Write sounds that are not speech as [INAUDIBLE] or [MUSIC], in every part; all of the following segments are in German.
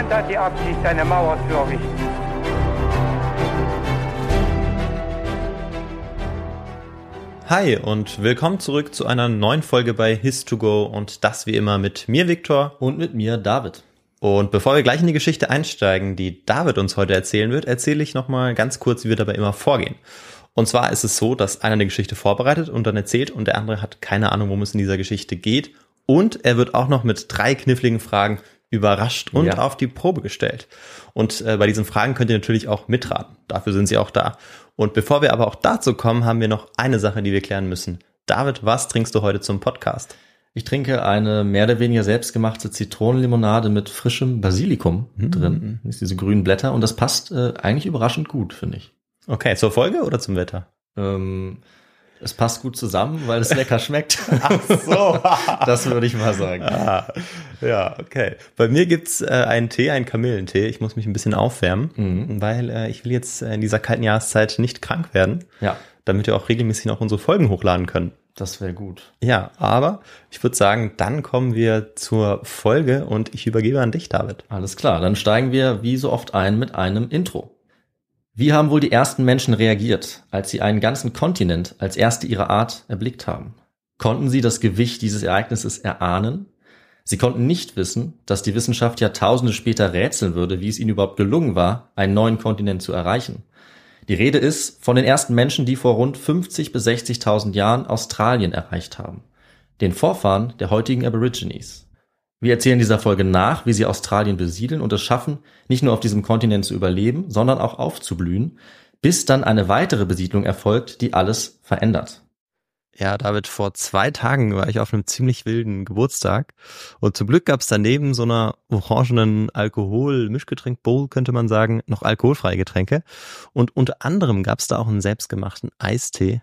Niemand hat die Absicht, eine Mauer zu errichten. Hi und willkommen zurück zu einer neuen Folge bei His2Go und das wie immer mit mir, Viktor. Und mit mir, David. Und bevor wir gleich in die Geschichte einsteigen, die David uns heute erzählen wird, erzähle ich nochmal ganz kurz, wie wir dabei immer vorgehen. Und zwar ist es so, dass einer eine Geschichte vorbereitet und dann erzählt und der andere hat keine Ahnung, worum es in dieser Geschichte geht. Und er wird auch noch mit drei kniffligen Fragen überrascht und Ja. auf die Probe gestellt. Und äh, bei diesen Fragen könnt ihr natürlich auch mitraten. Dafür sind sie auch da. Und bevor wir aber auch dazu kommen, haben wir noch eine Sache, die wir klären müssen. David, was trinkst du heute zum Podcast? Ich trinke eine mehr oder weniger selbstgemachte Zitronenlimonade mit frischem Basilikum drin. Das ist diese grünen Blätter und das passt äh, eigentlich überraschend gut, finde ich. Okay, zur Folge oder zum Wetter? Ähm, es passt gut zusammen, weil es lecker schmeckt. [LAUGHS] So. [LAUGHS] das würde ich mal sagen. ah, ja, okay. Bei mir gibt's äh, einen Tee, einen Kamillentee. Ich muss mich ein bisschen aufwärmen, weil äh, ich will jetzt äh, in dieser kalten Jahreszeit nicht krank werden, Ja, damit wir auch regelmäßig noch unsere Folgen hochladen können. das wäre gut. Ja, aber ich würde sagen, dann kommen wir zur Folge und ich übergebe an dich, David. Alles klar, dann steigen wir wie so oft ein mit einem Intro. Wie haben wohl die ersten Menschen reagiert, als sie einen ganzen Kontinent als erste ihrer Art erblickt haben? Konnten sie das Gewicht dieses Ereignisses erahnen? Sie konnten nicht wissen, dass die Wissenschaft Jahrtausende später rätseln würde, wie es ihnen überhaupt gelungen war, einen neuen Kontinent zu erreichen. Die Rede ist von den ersten Menschen, die vor rund 50 bis 60.000 Jahren Australien erreicht haben. Den Vorfahren der heutigen Aborigines. Wir erzählen dieser Folge nach, wie sie Australien besiedeln und es schaffen, nicht nur auf diesem Kontinent zu überleben, sondern auch aufzublühen, bis dann eine weitere Besiedlung erfolgt, die alles verändert. Ja, David, vor zwei Tagen war ich auf einem ziemlich wilden Geburtstag und zum Glück gab's daneben so einer orangenen Alkohol-Mischgetränk-Bowl, könnte man sagen, noch alkoholfreie Getränke. Und unter anderem gab's da auch einen selbstgemachten Eistee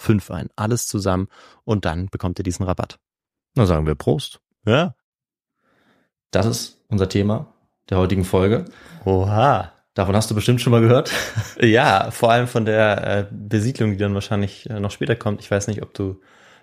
5 ein. Alles zusammen und dann bekommt ihr diesen Rabatt. Na sagen wir Prost. Ja. Das ist unser Thema der heutigen Folge. Oha. Davon hast du bestimmt schon mal gehört. [LAUGHS] Ja, vor allem von der äh, Besiedlung, die dann wahrscheinlich äh, noch später kommt. Ich weiß nicht, ob du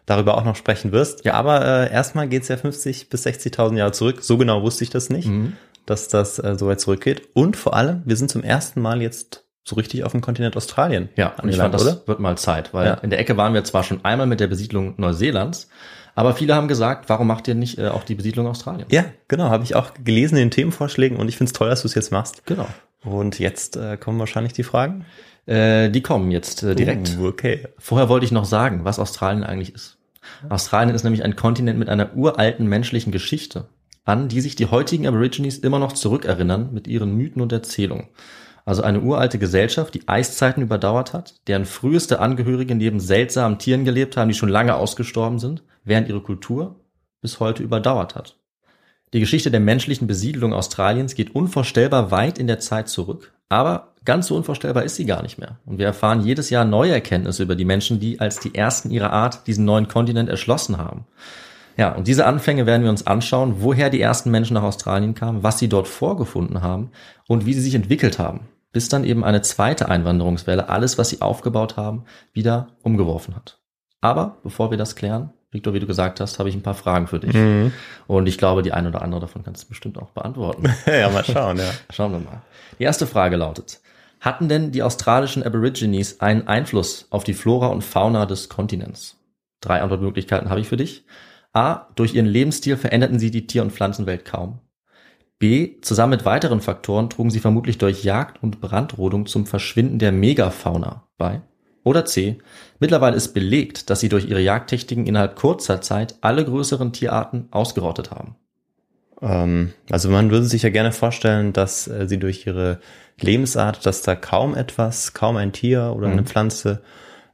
darüber auch noch sprechen wirst. Ja, aber äh, erstmal geht's ja 50 bis 60.000 Jahre zurück. So genau wusste ich das nicht, Mhm. dass das äh, so weit zurückgeht. Und vor allem, wir sind zum ersten Mal jetzt so richtig auf dem Kontinent Australien. Ja, und ich fand, das wird mal Zeit, weil Ja. in der Ecke waren wir zwar schon einmal mit der Besiedlung Neuseelands, aber viele haben gesagt, warum macht ihr nicht äh, auch die Besiedlung Australiens? Ja, genau, habe ich auch gelesen in den Themenvorschlägen und ich finde es toll, dass du es jetzt machst. Genau. Und jetzt äh, kommen wahrscheinlich die Fragen. Äh, die kommen jetzt äh, direkt. Uh, okay. Vorher wollte ich noch sagen, was Australien eigentlich ist. Australien ist nämlich ein Kontinent mit einer uralten menschlichen Geschichte, an die sich die heutigen Aborigines immer noch zurückerinnern mit ihren Mythen und Erzählungen. Also eine uralte Gesellschaft, die Eiszeiten überdauert hat, deren früheste Angehörige neben seltsamen Tieren gelebt haben, die schon lange ausgestorben sind, während ihre Kultur bis heute überdauert hat. Die Geschichte der menschlichen Besiedlung Australiens geht unvorstellbar weit in der Zeit zurück, aber ganz so unvorstellbar ist sie gar nicht mehr. Und wir erfahren jedes Jahr neue Erkenntnisse über die Menschen, die als die ersten ihrer Art diesen neuen Kontinent erschlossen haben. Ja, und diese Anfänge werden wir uns anschauen, woher die ersten Menschen nach Australien kamen, was sie dort vorgefunden haben und wie sie sich entwickelt haben, bis dann eben eine zweite Einwanderungswelle alles, was sie aufgebaut haben, wieder umgeworfen hat. Aber bevor wir das klären, Victor, wie du gesagt hast, habe ich ein paar Fragen für dich. Mhm. Und ich glaube, die eine oder andere davon kannst du bestimmt auch beantworten. [LAUGHS] ja, mal schauen, ja. Schauen wir mal. Die erste Frage lautet, hatten denn die australischen Aborigines einen Einfluss auf die Flora und Fauna des Kontinents? Drei Antwortmöglichkeiten habe ich für dich. A. Durch ihren Lebensstil veränderten sie die Tier- und Pflanzenwelt kaum. B. Zusammen mit weiteren Faktoren trugen sie vermutlich durch Jagd und Brandrodung zum Verschwinden der Megafauna bei. Oder C. Mittlerweile ist belegt, dass sie durch ihre Jagdtechniken innerhalb kurzer Zeit alle größeren Tierarten ausgerottet haben. Ähm, also man würde sich ja gerne vorstellen, dass äh, sie durch ihre Lebensart, dass da kaum etwas, kaum ein Tier oder eine Mhm. Pflanze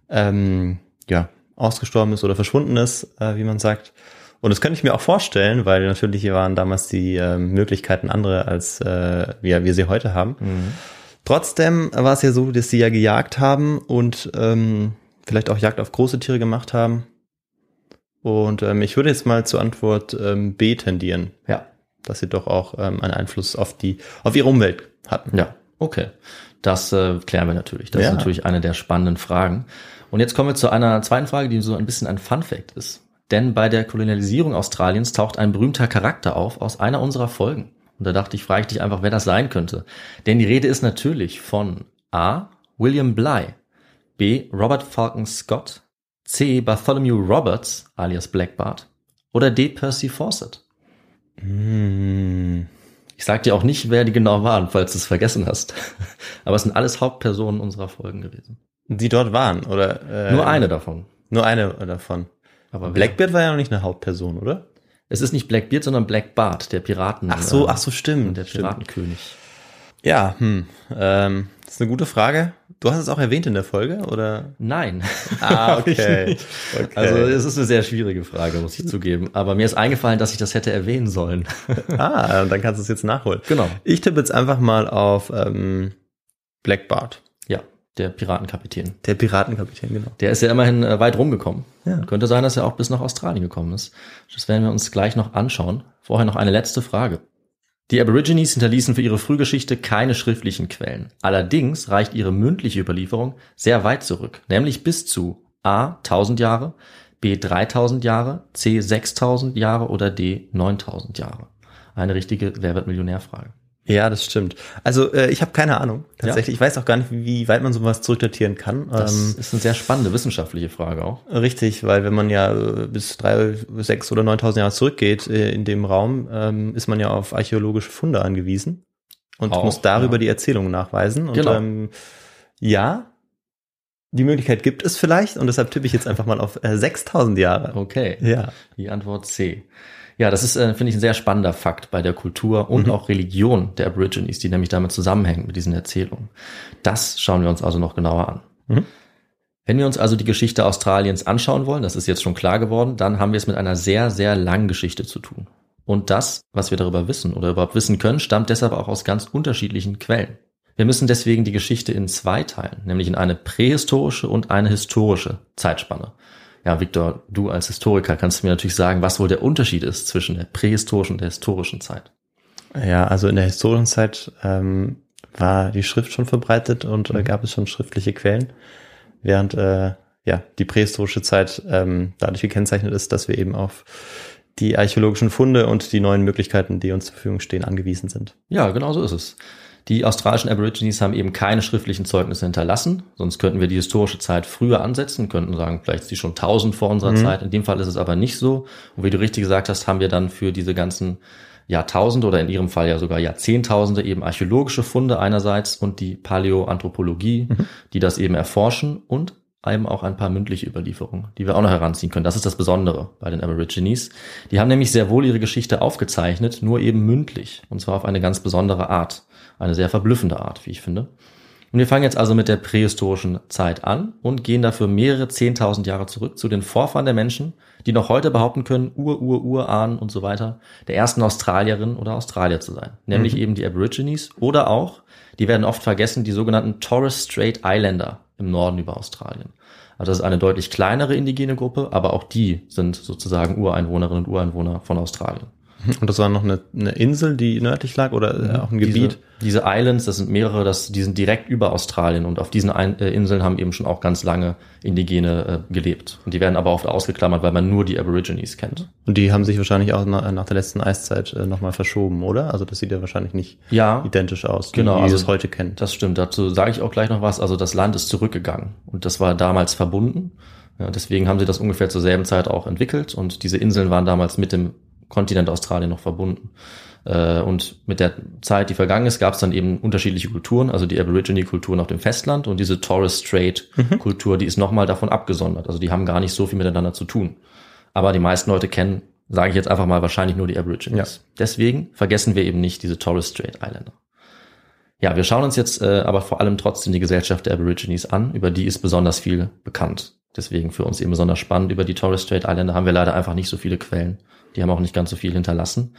ähm, ja, ausgestorben ist oder verschwunden ist, äh, wie man sagt. Und das könnte ich mir auch vorstellen, weil natürlich waren damals die ähm, Möglichkeiten andere, als äh, ja, wir sie heute haben. Trotzdem war es ja so, dass sie ja gejagt haben und ähm, vielleicht auch Jagd auf große Tiere gemacht haben. Und ähm, ich würde jetzt mal zur Antwort ähm, B tendieren Ja, dass sie doch auch ähm, einen Einfluss auf die, auf ihre Umwelt hatten. Ja, okay. Das äh, klären wir natürlich. Das Ja. ist natürlich eine der spannenden Fragen. Und jetzt kommen wir zu einer zweiten Frage, die so ein bisschen ein Fun Fact ist. Denn bei der Kolonialisierung Australiens taucht ein berühmter Charakter auf aus einer unserer Folgen. Und da dachte ich, frage ich dich einfach, wer das sein könnte. Denn die Rede ist natürlich von A. William Bligh, B. Robert Falcon Scott, C. Bartholomew Roberts alias Black Bart oder D. Percy Fawcett. Hm. Ich sag dir auch nicht, wer die genau waren, falls du es vergessen hast. [LAUGHS] Aber es sind alles Hauptpersonen unserer Folgen gewesen. Die dort waren, oder? Äh, Nur eine davon. Nur eine davon. Aber? Blackbeard war ja noch nicht eine Hauptperson, oder? Es ist nicht Blackbeard, sondern Black Bart, der Piraten. Ach so, äh, ach so, stimmt. Der stimmt. Piratenkönig. Ja, hm. Ähm, das ist eine gute Frage. Du hast es auch erwähnt in der Folge, oder? Nein. Ah, [LAUGHS] okay. Okay. Also es ist eine sehr schwierige Frage, muss ich zugeben. Aber mir ist eingefallen, dass ich das hätte erwähnen sollen. [LAUGHS] Ah, dann kannst du es jetzt nachholen. genau. Ich tippe jetzt einfach mal auf ähm, Black Bart. Ja, der Piratenkapitän. Der Piratenkapitän, genau. Der ist ja immerhin äh, weit rumgekommen. Ja. Könnte sein, dass er auch bis nach Australien gekommen ist. Das werden wir uns gleich noch anschauen. Vorher noch eine letzte Frage. Die Aborigines hinterließen für ihre Frühgeschichte keine schriftlichen Quellen. Allerdings reicht ihre mündliche Überlieferung sehr weit zurück, nämlich bis zu A 1000 Jahre, B 3000 Jahre, C 6000 Jahre oder D 9000 Jahre. Eine richtige Wer wird Millionärfrage. Ja, das stimmt. Also äh, ich habe keine Ahnung. Tatsächlich, Ja. ich weiß auch gar nicht, wie weit man sowas zurückdatieren kann. Das Ähm, ist eine sehr spannende wissenschaftliche Frage auch. Richtig, weil wenn man ja äh, bis drei, sechs oder neuntausend Jahre zurückgeht äh, in dem Raum, ähm, ist man ja auf archäologische Funde angewiesen und Auch, muss darüber ja. die Erzählung nachweisen. Und Genau. ähm, ja, die Möglichkeit gibt es vielleicht und deshalb tippe ich jetzt einfach mal auf äh, 6000 Jahre. Okay. Ja. Die Antwort C. Ja, das ist, äh, finde ich, ein sehr spannender Fakt bei der Kultur und auch Religion der Aborigines, die nämlich damit zusammenhängt mit diesen Erzählungen. Das schauen wir uns also noch genauer an. Mhm. Wenn wir uns also die Geschichte Australiens anschauen wollen, das ist jetzt schon klar geworden, dann haben wir es mit einer sehr, sehr langen Geschichte zu tun. Und das, was wir darüber wissen oder überhaupt wissen können, stammt deshalb auch aus ganz unterschiedlichen Quellen. Wir müssen deswegen die Geschichte in zwei teilen, nämlich in eine prähistorische und eine historische Zeitspanne. Ja, Victor, du als Historiker kannst mir natürlich sagen, was wohl der Unterschied ist zwischen der prähistorischen und der historischen Zeit. Ja, also in der historischen Zeit ähm, war die Schrift schon verbreitet und äh, gab es schon schriftliche Quellen, während äh, ja die prähistorische Zeit ähm, dadurch gekennzeichnet ist, dass wir eben auf die archäologischen Funde und die neuen Möglichkeiten, die uns zur Verfügung stehen, angewiesen sind. Ja, genau so ist es. Die australischen Aborigines haben eben keine schriftlichen Zeugnisse hinterlassen, sonst könnten wir die historische Zeit früher ansetzen, könnten sagen, vielleicht ist die schon 1000 vor unserer Zeit. In dem Fall ist es aber nicht so. Und wie du richtig gesagt hast, haben wir dann für diese ganzen Jahrtausende oder in ihrem Fall ja sogar Jahrzehntausende eben archäologische Funde einerseits und die Paläoanthropologie, die das eben erforschen und eben auch ein paar mündliche Überlieferungen, die wir auch noch heranziehen können. Das ist das Besondere bei den Aborigines. Die haben nämlich sehr wohl ihre Geschichte aufgezeichnet, nur eben mündlich. Und zwar auf eine ganz besondere Art. Eine sehr verblüffende Art, wie ich finde. Und wir fangen jetzt also mit der prähistorischen Zeit an und gehen dafür mehrere zehntausend Jahre zurück zu den Vorfahren der Menschen, die noch heute behaupten können, Ur, Ur, Urahnen und so weiter, der ersten Australierin oder Australier zu sein. Nämlich eben die Aborigines oder auch, die werden oft vergessen, die sogenannten Torres Strait Islander im Norden über Australien. Also das ist eine deutlich kleinere indigene Gruppe, aber auch die sind sozusagen Ureinwohnerinnen und Ureinwohner von Australien. Und das war noch eine, eine Insel, die nördlich lag oder äh, auch ein Gebiet? Diese, diese Islands, das sind mehrere, das, die sind direkt über Australien und auf diesen äh, Inseln haben eben schon auch ganz lange Indigene äh, gelebt. Und die werden aber oft ausgeklammert, weil man nur die Aborigines kennt. Und die haben sich wahrscheinlich auch nach, nach der letzten Eiszeit äh, nochmal verschoben, oder? Also das sieht ja wahrscheinlich nicht Ja, identisch aus, Genau, wie wir also es heute kennen. Das stimmt. Dazu sage ich auch gleich noch was. Also das Land ist zurückgegangen und das war damals verbunden. Ja, deswegen haben sie das ungefähr zur selben Zeit auch entwickelt und diese Inseln waren damals mit dem Kontinent Australien noch verbunden. Äh, Und mit der Zeit, die vergangen ist, gab es dann eben unterschiedliche Kulturen, also die Aborigine-Kulturen auf dem Festland und diese Torres Strait-Kultur, die ist nochmal davon abgesondert. Also die haben gar nicht so viel miteinander zu tun. Aber die meisten Leute kennen, sage ich jetzt einfach mal, wahrscheinlich nur die Aborigines. Deswegen vergessen wir eben nicht diese Torres Strait Islander. Ja, wir schauen uns jetzt äh, aber vor allem trotzdem die Gesellschaft der Aborigines an. Über die ist besonders viel bekannt. Deswegen für uns eben besonders spannend. Über die Torres Strait Islander haben wir leider einfach nicht so viele Quellen. Die haben auch nicht ganz so viel hinterlassen.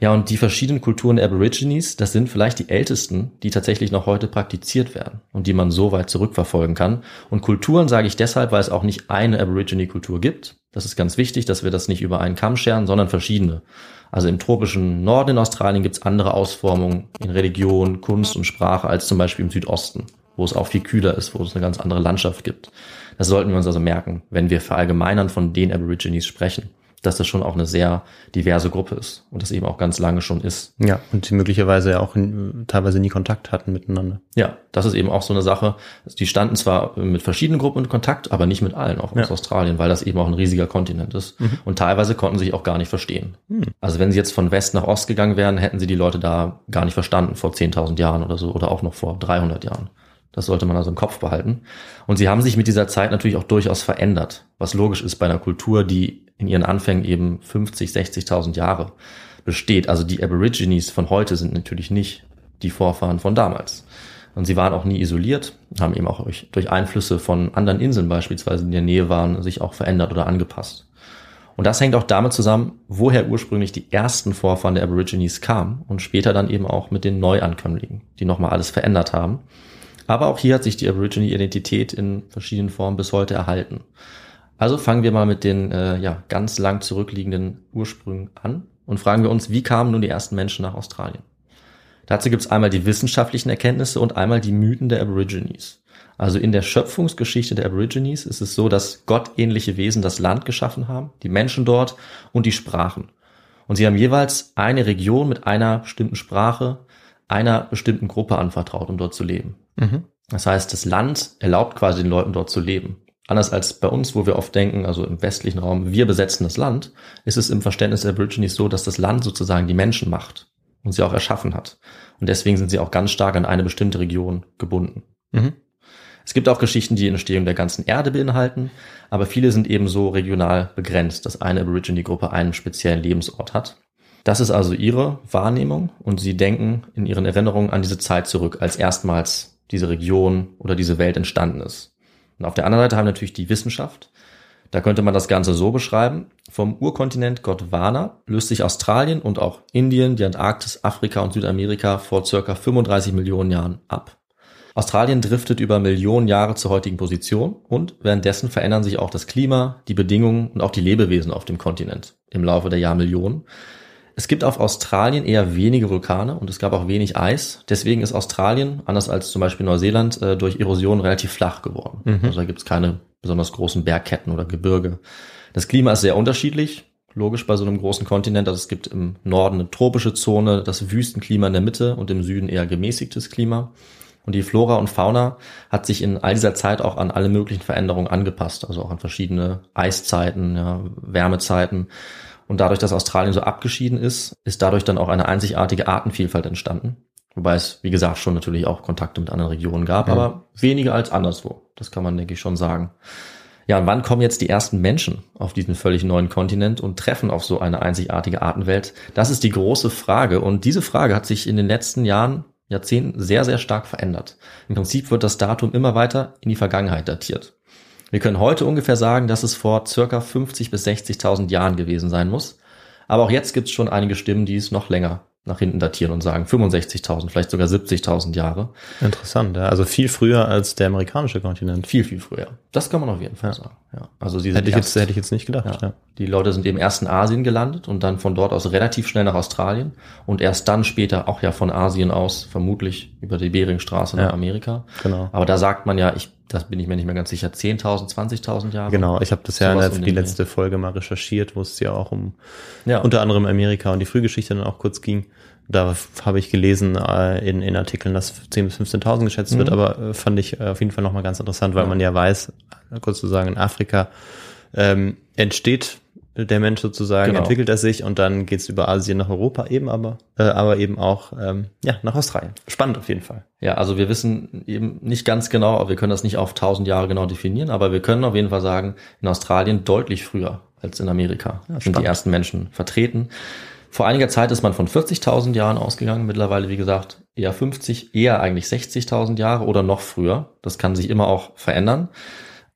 Ja, und die verschiedenen Kulturen der Aborigines, das sind vielleicht die ältesten, die tatsächlich noch heute praktiziert werden und die man so weit zurückverfolgen kann. Und Kulturen sage ich deshalb, weil es auch nicht eine Aborigine-Kultur gibt. Das ist ganz wichtig, dass wir das nicht über einen Kamm scheren, sondern verschiedene. Also im tropischen Norden in Australien gibt es andere Ausformungen in Religion, Kunst und Sprache als zum Beispiel im Südosten, wo es auch viel kühler ist, wo es eine ganz andere Landschaft gibt. Das sollten wir uns also merken, wenn wir verallgemeinern von den Aborigines sprechen, dass das schon auch eine sehr diverse Gruppe ist und das eben auch ganz lange schon ist. Ja, und die möglicherweise ja auch in, teilweise nie Kontakt hatten miteinander. Ja, das ist eben auch so eine Sache. Die standen zwar mit verschiedenen Gruppen in Kontakt, aber nicht mit allen, auch aus Ja. Australien, weil das eben auch ein riesiger Kontinent ist. Und teilweise konnten sie sich auch gar nicht verstehen. Also wenn sie jetzt von West nach Ost gegangen wären, hätten sie die Leute da gar nicht verstanden vor 10.000 Jahren oder so oder auch noch vor 300 Jahren. Das sollte man also im Kopf behalten. Und sie haben sich mit dieser Zeit natürlich auch durchaus verändert, was logisch ist bei einer Kultur, die in ihren Anfängen eben 50, 60.000 Jahre besteht. Also die Aborigines von heute sind natürlich nicht die Vorfahren von damals. Und sie waren auch nie isoliert, haben eben auch durch, Einflüsse von anderen Inseln beispielsweise, in der Nähe waren, sich auch verändert oder angepasst. Und das hängt auch damit zusammen, woher ursprünglich die ersten Vorfahren der Aborigines kamen und später dann eben auch mit den Neuankömmlingen, die nochmal alles verändert haben. Aber auch hier hat sich die Aborigine-Identität in verschiedenen Formen bis heute erhalten. Also fangen wir mal mit den äh, ja, ganz lang zurückliegenden Ursprüngen an und fragen wir uns, wie kamen nun die ersten Menschen nach Australien? Dazu gibt es einmal die wissenschaftlichen Erkenntnisse und einmal die Mythen der Aborigines. Also in der Schöpfungsgeschichte der Aborigines ist es so, dass gottähnliche Wesen das Land geschaffen haben, die Menschen dort und die Sprachen. Und sie haben jeweils eine Region mit einer bestimmten Sprache einer bestimmten Gruppe anvertraut, um dort zu leben. Mhm. Das heißt, das Land erlaubt quasi den Leuten dort zu leben. Anders als bei uns, wo wir oft denken, also im westlichen Raum, wir besetzen das Land, ist es im Verständnis der Aborigines so, dass das Land sozusagen die Menschen macht und sie auch erschaffen hat. Und deswegen sind sie auch ganz stark an eine bestimmte Region gebunden. Mhm. Es gibt auch Geschichten, die die Entstehung der ganzen Erde beinhalten, aber viele sind eben so regional begrenzt, dass eine Aborigine-Gruppe einen speziellen Lebensort hat. Das ist also ihre Wahrnehmung und sie denken in ihren Erinnerungen an diese Zeit zurück, als erstmals diese Region oder diese Welt entstanden ist. Und auf der anderen Seite haben wir natürlich die Wissenschaft. Da könnte man das Ganze so beschreiben. Vom Urkontinent Gondwana löst sich Australien und auch Indien, die Antarktis, Afrika und Südamerika vor circa 35 Millionen Jahren ab. Australien driftet über Millionen Jahre zur heutigen Position und währenddessen verändern sich auch das Klima, die Bedingungen und auch die Lebewesen auf dem Kontinent im Laufe der Jahrmillionen. Es gibt auf Australien eher wenige Vulkane und es gab auch wenig Eis. Deswegen ist Australien, anders als zum Beispiel Neuseeland, äh, durch Erosion relativ flach geworden. Mhm. Also da gibt es keine besonders großen Bergketten oder Gebirge. Das Klima ist sehr unterschiedlich. Logisch bei so einem großen Kontinent. Also es gibt im Norden eine tropische Zone, das Wüstenklima in der Mitte und im Süden eher gemäßigtes Klima. Und die Flora und Fauna hat sich in all dieser Zeit auch an alle möglichen Veränderungen angepasst, also auch an verschiedene Eiszeiten, ja, Wärmezeiten. Und dadurch, dass Australien so abgeschieden ist, ist dadurch dann auch eine einzigartige Artenvielfalt entstanden. Wobei es, wie gesagt, schon natürlich auch Kontakte mit anderen Regionen gab, Ja. aber weniger als anderswo. Das kann man, denke ich, schon sagen. Ja, und wann kommen jetzt die ersten Menschen auf diesen völlig neuen Kontinent und treffen auf so eine einzigartige Artenwelt? Das ist die große Frage. Und diese Frage hat sich in den letzten Jahren, Jahrzehnten sehr, sehr stark verändert. Im Prinzip wird das Datum immer weiter in die Vergangenheit datiert. Wir können heute ungefähr sagen, dass es vor circa 50 bis 60.000 Jahren gewesen sein muss. Aber auch jetzt gibt es schon einige Stimmen, die es noch länger nach hinten datieren und sagen 65.000, vielleicht sogar 70.000 Jahre. Interessant, ja. Also viel früher als der amerikanische Kontinent. Viel, viel früher. Das kann man auf jeden Fall sagen. Ja. Also sie Hätte ich, erst- jetzt, hätte ich jetzt nicht gedacht, ja. ja. Die Leute sind eben erst in Asien gelandet und dann von dort aus relativ schnell nach Australien und erst dann später auch ja von Asien aus vermutlich über die Beringstraße nach Ja. Amerika. Genau. Aber da sagt man ja, ich, das bin ich mir nicht mehr ganz sicher, 10.000, 20.000 Jahre. Genau, ich habe das ja in der, die letzte Folge mal recherchiert, wo es ja auch um Ja. unter anderem Amerika und die Frühgeschichte dann auch kurz ging. Da habe ich gelesen äh, in, in Artikeln, dass 10.000 bis 15.000 geschätzt wird, Mhm. aber äh, fand ich äh, auf jeden Fall nochmal ganz interessant, weil Ja. man ja weiß, kurz zu sagen, in Afrika ähm, entsteht der Mensch sozusagen, Genau. entwickelt er sich und dann geht's über Asien nach Europa eben aber, äh, aber eben auch ähm, ja nach Australien. Spannend auf jeden Fall. Ja, also wir wissen eben nicht ganz genau, aber wir können das nicht auf 1000 Jahre genau definieren, aber wir können auf jeden Fall sagen, in Australien deutlich früher als in Amerika sind spannend. die ersten Menschen vertreten. Vor einiger Zeit ist man von 40.000 Jahren ausgegangen, mittlerweile wie gesagt eher 50, eher eigentlich 60.000 Jahre oder noch früher. Das kann sich immer auch verändern.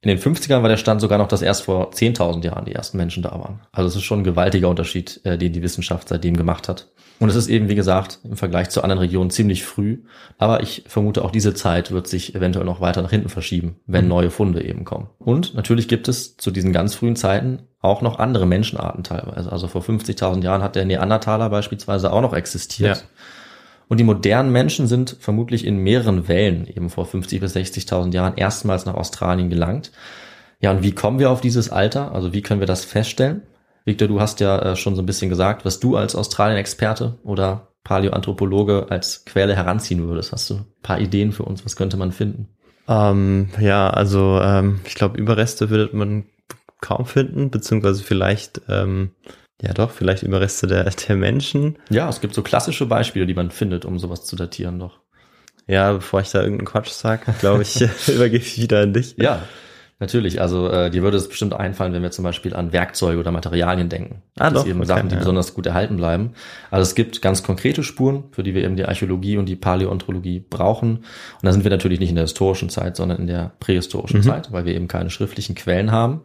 In den 50ern war der Stand sogar noch, dass erst vor 10.000 Jahren die ersten Menschen da waren. Also es ist schon ein gewaltiger Unterschied, äh, den die Wissenschaft seitdem gemacht hat. Und es ist eben, wie gesagt, im Vergleich zu anderen Regionen ziemlich früh. Aber ich vermute, auch diese Zeit wird sich eventuell noch weiter nach hinten verschieben, wenn neue Funde eben kommen. Und natürlich gibt es zu diesen ganz frühen Zeiten auch noch andere Menschenarten teilweise. Also vor 50.000 Jahren hat der Neandertaler beispielsweise auch noch existiert. Ja. Und die modernen Menschen sind vermutlich in mehreren Wellen eben vor 50 bis 60.000 Jahren erstmals nach Australien gelangt. Ja, und wie kommen wir auf dieses Alter? Also wie können wir das feststellen? Victor, du hast ja äh, schon so ein bisschen gesagt, was du als Australien-Experte oder Paläoanthropologe als Quelle heranziehen würdest. Hast du ein paar Ideen für uns? Was könnte man finden? Ähm, ja, also ähm, ich glaube, Überreste würde man kaum finden, beziehungsweise vielleicht, ähm, ja doch, vielleicht Überreste der, [LAUGHS] der Menschen. Ja, es gibt so klassische Beispiele, die man findet, um sowas zu datieren doch. Ja, bevor ich da irgendeinen Quatsch sag, glaube ich, [LAUGHS] [LAUGHS] übergebe ich wieder an dich. Ja, natürlich. Also äh, dir würde es bestimmt einfallen, wenn wir zum Beispiel an Werkzeuge oder Materialien denken. Ah, das doch, eben okay, Sachen, die ja. besonders gut erhalten bleiben. Also es gibt ganz konkrete Spuren, für die wir eben die Archäologie und die Paläontologie brauchen. Und da sind wir natürlich nicht in der historischen Zeit, sondern in der prähistorischen Mhm. Zeit, weil wir eben keine schriftlichen Quellen haben.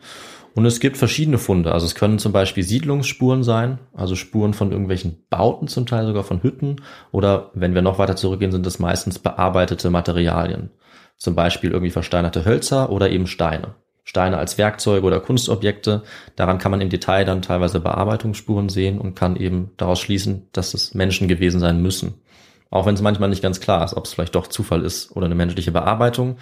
Und es gibt verschiedene Funde. Also es können zum Beispiel Siedlungsspuren sein, also Spuren von irgendwelchen Bauten, zum Teil sogar von Hütten. Oder wenn wir noch weiter zurückgehen, sind es meistens bearbeitete Materialien. Zum Beispiel irgendwie versteinerte Hölzer oder eben Steine. Steine als Werkzeuge oder Kunstobjekte. Daran kann man im Detail dann teilweise Bearbeitungsspuren sehen und kann eben daraus schließen, dass es Menschen gewesen sein müssen. Auch wenn es manchmal nicht ganz klar ist, ob es vielleicht doch Zufall ist oder eine menschliche Bearbeitung.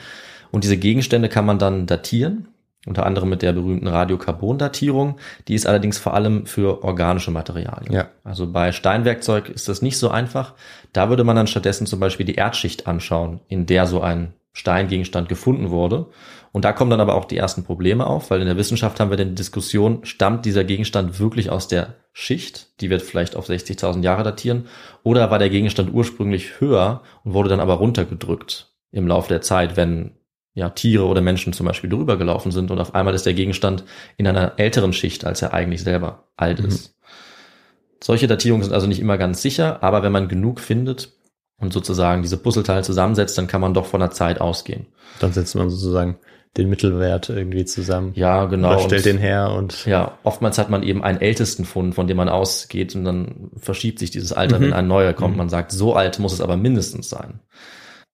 Und diese Gegenstände kann man dann datieren. Unter anderem mit der berühmten Radiokarbondatierung. Die ist allerdings vor allem für organische Materialien. Ja. Also bei Steinwerkzeug ist das nicht so einfach. Da würde man dann stattdessen zum Beispiel die Erdschicht anschauen, in der so ein Steingegenstand gefunden wurde. Und da kommen dann aber auch die ersten Probleme auf, weil in der Wissenschaft haben wir die Diskussion, stammt dieser Gegenstand wirklich aus der Schicht, die wird vielleicht auf 60.000 Jahre datieren, oder war der Gegenstand ursprünglich höher und wurde dann aber runtergedrückt im Laufe der Zeit, wenn ja, Tiere oder Menschen zum Beispiel drüber gelaufen sind und auf einmal ist der Gegenstand in einer älteren Schicht, als er eigentlich selber alt ist. Solche Datierungen sind also nicht immer ganz sicher, aber wenn man genug findet und sozusagen diese Puzzleteile zusammensetzt, dann kann man doch von der Zeit ausgehen. Dann setzt man sozusagen den Mittelwert irgendwie zusammen. Ja, genau. Oder stellt Und- den her und Ja, oftmals hat man eben einen ältesten Fund, von dem man ausgeht und dann verschiebt sich dieses Alter, Mhm. wenn ein neuer kommt. Mhm. Man sagt, so alt muss es aber mindestens sein.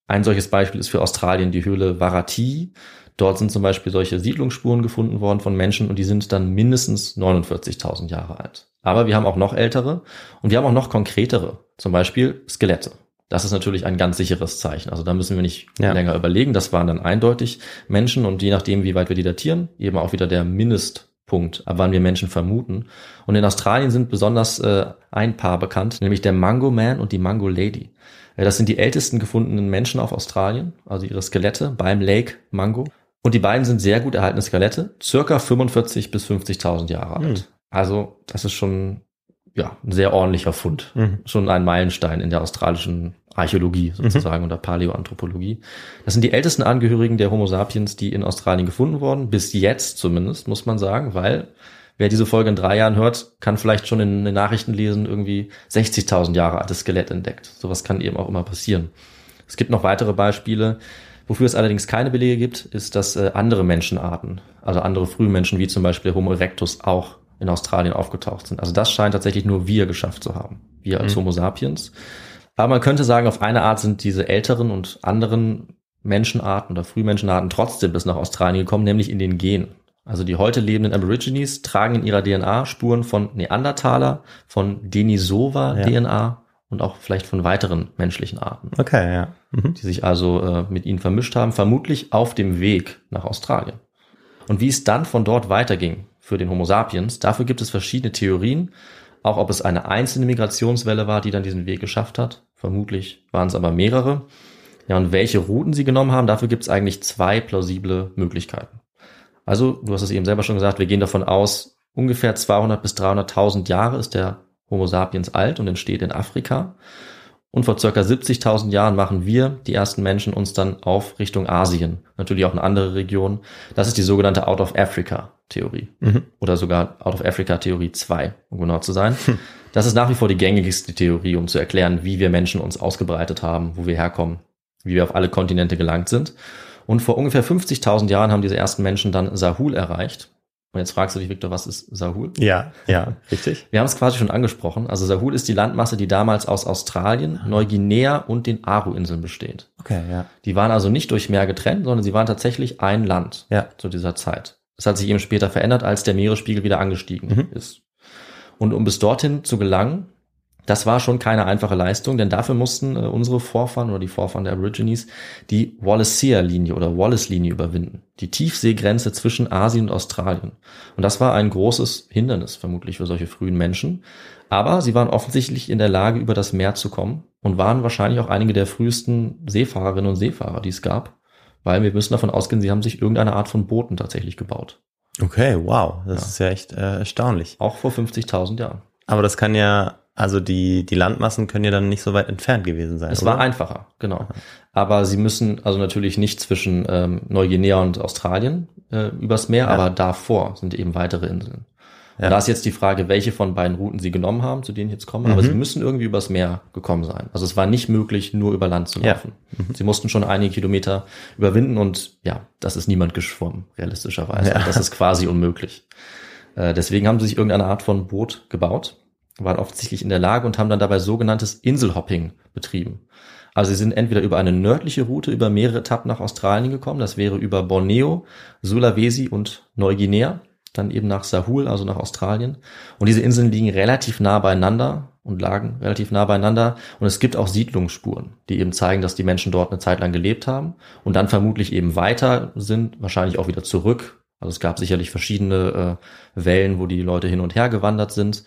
Ein solches Beispiel ist für Australien die Höhle Warati. Dort sind zum Beispiel solche Siedlungsspuren gefunden worden von Menschen und die sind dann mindestens 49.000 Jahre alt. Aber wir haben auch noch ältere und wir haben auch noch konkretere, zum Beispiel Skelette. Das ist natürlich ein ganz sicheres Zeichen. Also da müssen wir nicht Ja. länger überlegen. Das waren dann eindeutig Menschen und je nachdem, wie weit wir die datieren, eben auch wieder der Mindestpunkt, ab wann wir Menschen vermuten. Und in Australien sind besonders äh, ein Paar bekannt, nämlich der Mango Man und die Mango Lady. Äh, Das sind die ältesten gefundenen Menschen auf Australien, also ihre Skelette beim Lake Mango. Und die beiden sind sehr gut erhaltene Skelette, circa 45 bis 50.000 Jahre alt. Hm. Also das ist schon ja ein sehr ordentlicher Fund, Mhm. schon ein Meilenstein in der australischen Archäologie sozusagen oder Paläoanthropologie. Das sind die ältesten Angehörigen der Homo sapiens, die in Australien gefunden wurden, bis jetzt zumindest, muss man sagen, weil wer diese Folge in drei Jahren hört, kann vielleicht schon in den Nachrichten lesen, irgendwie 60.000 Jahre altes Skelett entdeckt. Sowas kann eben auch immer passieren. Es gibt noch weitere Beispiele. Wofür es allerdings keine Belege gibt, ist, dass äh, andere Menschenarten, also andere Frühmenschen wie zum Beispiel Homo erectus auch in Australien aufgetaucht sind. Also das scheint tatsächlich nur wir geschafft zu haben, wir als Mhm. Homo sapiens. Aber man könnte sagen, auf eine Art sind diese älteren und anderen Menschenarten oder Frühmenschenarten trotzdem bis nach Australien gekommen, nämlich in den Genen. Also die heute lebenden Aborigines tragen in ihrer DNA Spuren von Neandertaler, von Denisova-DNA und auch vielleicht von weiteren menschlichen Arten okay, ja. Mhm. die sich also äh, mit ihnen vermischt haben, vermutlich auf dem Weg nach Australien. Und wie es dann von dort weiterging für den Homo sapiens, dafür gibt es verschiedene Theorien, auch ob es eine einzelne Migrationswelle war, die dann diesen Weg geschafft hat. Vermutlich waren es aber mehrere. Ja, und welche Routen sie genommen haben, dafür gibt es eigentlich zwei plausible Möglichkeiten. Also, du hast es eben selber schon gesagt, wir gehen davon aus, ungefähr 200 bis 300.000 Jahre ist der Homo sapiens alt und entsteht in Afrika. Und vor circa 70.000 Jahren machen wir, die ersten Menschen, uns dann auf Richtung Asien. Natürlich auch eine andere Region. Das ist die sogenannte Out-of-Africa-Theorie. Mhm. Oder sogar Out-of-Africa-Theorie 2, um genau zu sein. Das ist nach wie vor die gängigste Theorie, um zu erklären, wie wir Menschen uns ausgebreitet haben, wo wir herkommen, wie wir auf alle Kontinente gelangt sind. Und vor ungefähr 50.000 Jahren haben diese ersten Menschen dann Sahul erreicht. Und jetzt fragst du dich, Victor, was ist Sahul? Ja, ja, richtig. Wir haben es quasi schon angesprochen. Also Sahul ist die Landmasse, die damals aus Australien, Neuguinea und den Aru-Inseln besteht. Okay, ja. Die waren also nicht durch Meer getrennt, sondern sie waren tatsächlich ein Land Ja. zu dieser Zeit. Das hat sich eben später verändert, als der Meeresspiegel wieder angestiegen Mhm. ist. Und um bis dorthin zu gelangen, das war schon keine einfache Leistung, denn dafür mussten äh, unsere Vorfahren oder die Vorfahren der Aborigines die Wallacea-Linie oder Wallace-Linie überwinden. Die Tiefseegrenze zwischen Asien und Australien. Und das war ein großes Hindernis vermutlich für solche frühen Menschen. Aber sie waren offensichtlich in der Lage, über das Meer zu kommen und waren wahrscheinlich auch einige der frühesten Seefahrerinnen und Seefahrer, die es gab. Weil wir müssen davon ausgehen, sie haben sich irgendeine Art von Booten tatsächlich gebaut. Okay, wow. Das Ja. ist ja echt äh, erstaunlich. Auch vor 50.000 Jahren. Aber das kann ja, also die, die Landmassen können ja dann nicht so weit entfernt gewesen sein. Es oder? war einfacher, genau. Aber sie müssen also natürlich nicht zwischen ähm, Neuguinea und Australien äh, übers Meer, Ja. aber davor sind eben weitere Inseln. Ja. Und da ist jetzt die Frage, welche von beiden Routen sie genommen haben, zu denen ich jetzt komme. Aber Mhm. sie müssen irgendwie übers Meer gekommen sein. Also es war nicht möglich, nur über Land zu Ja. laufen. Sie mussten schon einige Kilometer überwinden und ja, das ist niemand geschwommen, realistischerweise. Das ist quasi unmöglich. Äh, deswegen haben sie sich irgendeine Art von Boot gebaut, waren offensichtlich in der Lage und haben dann dabei sogenanntes Inselhopping betrieben. Also sie sind entweder über eine nördliche Route über mehrere Etappen nach Australien gekommen, das wäre über Borneo, Sulawesi und Neuguinea, dann eben nach Sahul, also nach Australien. Und diese Inseln liegen relativ nah beieinander und lagen relativ nah beieinander. Und es gibt auch Siedlungsspuren, die eben zeigen, dass die Menschen dort eine Zeit lang gelebt haben und dann vermutlich eben weiter sind, wahrscheinlich auch wieder zurück Also es gab sicherlich verschiedene äh, Wellen, wo die Leute hin und her gewandert sind.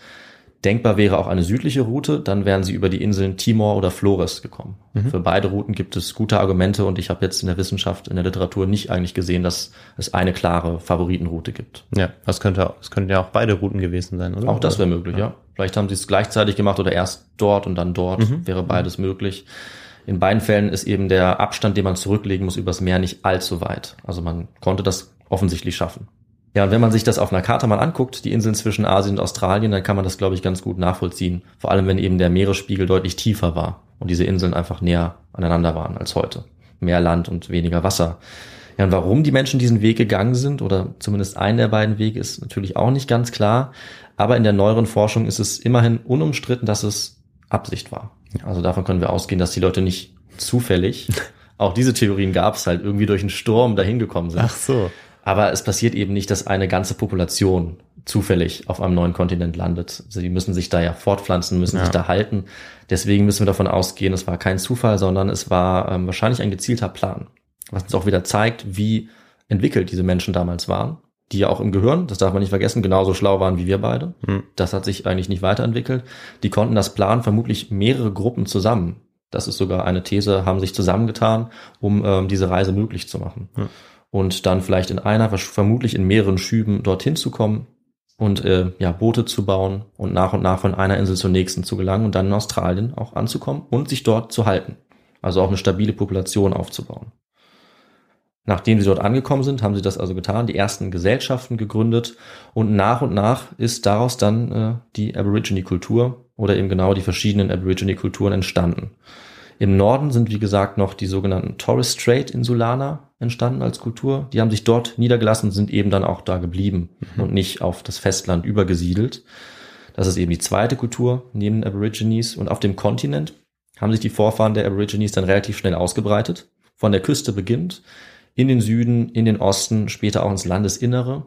Denkbar wäre auch eine südliche Route, dann wären sie über die Inseln Timor oder Flores gekommen. Für beide Routen gibt es gute Argumente und ich habe jetzt in der Wissenschaft, in der Literatur nicht eigentlich gesehen, dass es eine klare Favoritenroute gibt. Ja, das könnte, das könnten ja auch beide Routen gewesen sein, oder? Auch das wäre möglich, ja. Vielleicht haben sie es gleichzeitig gemacht oder erst dort und dann dort, wäre beides möglich. In beiden Fällen ist eben der Abstand, den man zurücklegen muss, übers Meer nicht allzu weit. Also man konnte das offensichtlich schaffen. Ja, und wenn man sich das auf einer Karte mal anguckt, die Inseln zwischen Asien und Australien, dann kann man das, glaube ich, ganz gut nachvollziehen. Vor allem, wenn eben der Meeresspiegel deutlich tiefer war und diese Inseln einfach näher aneinander waren als heute. Mehr Land und weniger Wasser. Ja, und warum die Menschen diesen Weg gegangen sind, oder zumindest einen der beiden Wege, ist natürlich auch nicht ganz klar. Aber in der neueren Forschung ist es immerhin unumstritten, dass es Absicht war. Also davon können wir ausgehen, dass die Leute nicht zufällig, [LAUGHS] auch diese Theorien gab es halt, irgendwie durch einen Sturm dahin gekommen sind. Ach so. Aber es passiert eben nicht, dass eine ganze Population zufällig auf einem neuen Kontinent landet. Sie müssen sich da ja fortpflanzen, müssen Ja. sich da halten. Deswegen müssen wir davon ausgehen, es war kein Zufall, sondern es war ähm, wahrscheinlich ein gezielter Plan. Was uns auch wieder zeigt, wie entwickelt diese Menschen damals waren, die ja auch im Gehirn, das darf man nicht vergessen, genauso schlau waren wie wir beide. Hm. Das hat sich eigentlich nicht weiterentwickelt. Die konnten das planen, vermutlich mehrere Gruppen zusammen. Das ist sogar eine These, haben sich zusammengetan, um ähm, diese Reise möglich zu machen. Ja. Und dann vielleicht in einer, vermutlich in mehreren Schüben dorthin zu kommen und äh, ja, Boote zu bauen und nach und nach von einer Insel zur nächsten zu gelangen und dann in Australien auch anzukommen und sich dort zu halten. Also auch eine stabile Population aufzubauen. Nachdem sie dort angekommen sind, haben sie das also getan, die ersten Gesellschaften gegründet und nach und nach ist daraus dann äh, die Aborigine-Kultur oder eben genau die verschiedenen Aborigine-Kulturen entstanden. Im Norden sind, wie gesagt, noch die sogenannten Torres Strait Insulaner entstanden als Kultur. Die haben sich dort niedergelassen und sind eben dann auch da geblieben und nicht auf das Festland übergesiedelt. Das ist eben die zweite Kultur neben den Aborigines. Und auf dem Kontinent haben sich die Vorfahren der Aborigines dann relativ schnell ausgebreitet. Von der Küste beginnt, in den Süden, in den Osten, später auch ins Landesinnere.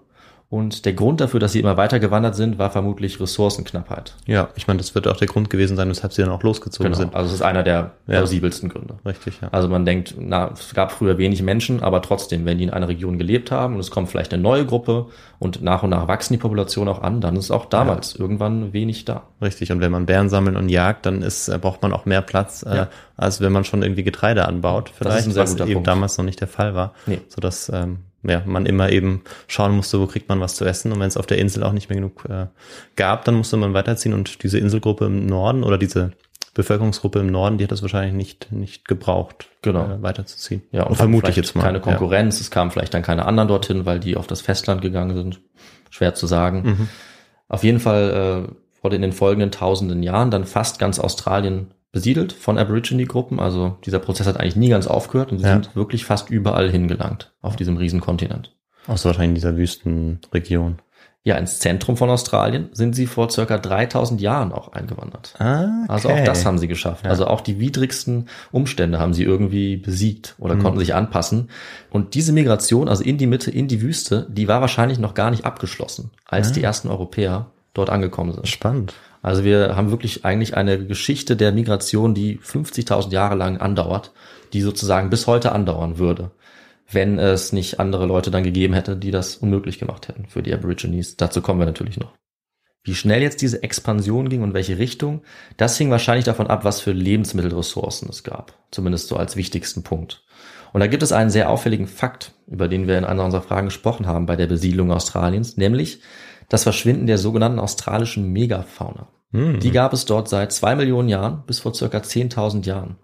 Und der Grund dafür, dass sie immer weiter gewandert sind, war vermutlich Ressourcenknappheit. Ja, ich meine, das wird auch der Grund gewesen sein, weshalb sie dann auch losgezogen Genau. sind. Also es ist einer der Ja. plausibelsten Gründe. Richtig, ja. Also man denkt, na, es gab früher wenig Menschen, aber trotzdem, wenn die in einer Region gelebt haben und es kommt vielleicht eine neue Gruppe und nach und nach wachsen die Population auch an, dann ist auch damals irgendwann wenig da. Richtig. Und wenn man Bären sammelt und jagt, dann ist, äh, braucht man auch mehr Platz, äh, Ja. als wenn man schon irgendwie Getreide anbaut. Vielleicht, ein sehr was guter eben Punkt. damals noch nicht der Fall war. Nee. Sodass ähm, ja, man immer eben schauen musste, wo kriegt man was zu essen. Und wenn es auf der Insel auch nicht mehr genug äh, gab, dann musste man weiterziehen. Und diese Inselgruppe im Norden oder diese Bevölkerungsgruppe im Norden, die hat das wahrscheinlich nicht, nicht gebraucht, Genau. äh, weiterzuziehen. Ja, und vermute ich jetzt mal. keine Konkurrenz, es kamen vielleicht dann keine anderen dorthin, weil die auf das Festland gegangen sind. Schwer zu sagen. Mhm. Auf jeden Fall äh, wurde in den folgenden tausenden Jahren dann fast ganz Australien besiedelt von Aborigine-Gruppen. Also dieser Prozess hat eigentlich nie ganz aufgehört und sie Ja. sind wirklich fast überall hingelangt auf diesem Riesenkontinent. Ja. Außer wahrscheinlich in dieser Wüstenregion. Ja, ins Zentrum von Australien sind sie vor circa 3000 Jahren auch eingewandert. Ah, Also auch das haben sie geschafft. Also auch die widrigsten Umstände haben sie irgendwie besiegt oder konnten sich anpassen. Und diese Migration, also in die Mitte, in die Wüste, die war wahrscheinlich noch gar nicht abgeschlossen, als die ersten Europäer dort angekommen sind. Spannend. Also wir haben wirklich eigentlich eine Geschichte der Migration, die 50.000 Jahre lang andauert, die sozusagen bis heute andauern würde, wenn es nicht andere Leute dann gegeben hätte, die das unmöglich gemacht hätten für die Aborigines. Dazu kommen wir natürlich noch. Wie schnell jetzt diese Expansion ging und welche Richtung, das hing wahrscheinlich davon ab, was für Lebensmittelressourcen es gab. Zumindest so als wichtigsten Punkt. Und da gibt es einen sehr auffälligen Fakt, über den wir in einer unserer Fragen gesprochen haben bei der Besiedlung Australiens, nämlich das Verschwinden der sogenannten australischen Megafauna. Hm. Die gab es dort seit zwei Millionen Jahren bis vor circa 10.000 Jahren.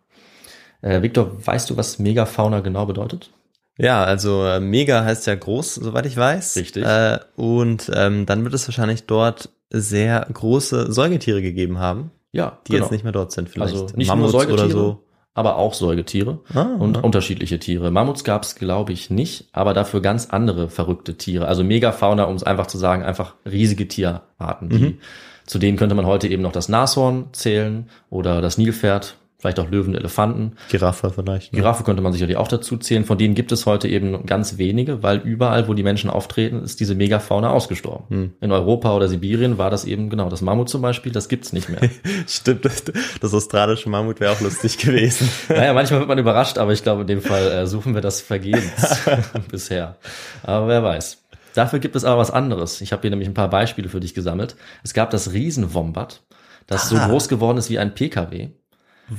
Äh, Victor, weißt du, was Megafauna genau bedeutet? Ja, also äh, mega heißt ja groß, soweit ich weiß. Richtig. Äh, und ähm, dann wird es wahrscheinlich dort sehr große Säugetiere gegeben haben, Ja, die jetzt nicht mehr dort sind. Vielleicht Also nicht Mammuts nur Säugetiere, oder so. Aber auch Säugetiere Ah, und ah. unterschiedliche Tiere. Mammuts gab es, glaube ich, nicht, aber dafür ganz andere verrückte Tiere. Also Megafauna, um es einfach zu sagen, einfach riesige Tierarten. Die, Mhm. Zu denen könnte man heute eben noch das Nashorn zählen oder das Nilpferd, vielleicht auch Löwen, Elefanten. Giraffe vielleicht. ne? Giraffe könnte man sicherlich auch dazu zählen. Von denen gibt es heute eben ganz wenige, weil überall, wo die Menschen auftreten, ist diese Megafauna ausgestorben. Hm. In Europa oder Sibirien war das eben genau das Mammut zum Beispiel, das gibt's nicht mehr. [LAUGHS] Stimmt, das, das australische Mammut wäre auch lustig [LAUGHS] gewesen. naja, manchmal wird man überrascht, aber ich glaube, in dem Fall äh, suchen wir das vergebens [LAUGHS] bisher. Aber wer weiß. Dafür gibt es aber was anderes. Ich habe hier nämlich ein paar Beispiele für dich gesammelt. Es gab das Riesenwombat, das so Ah. groß geworden ist wie ein PKW.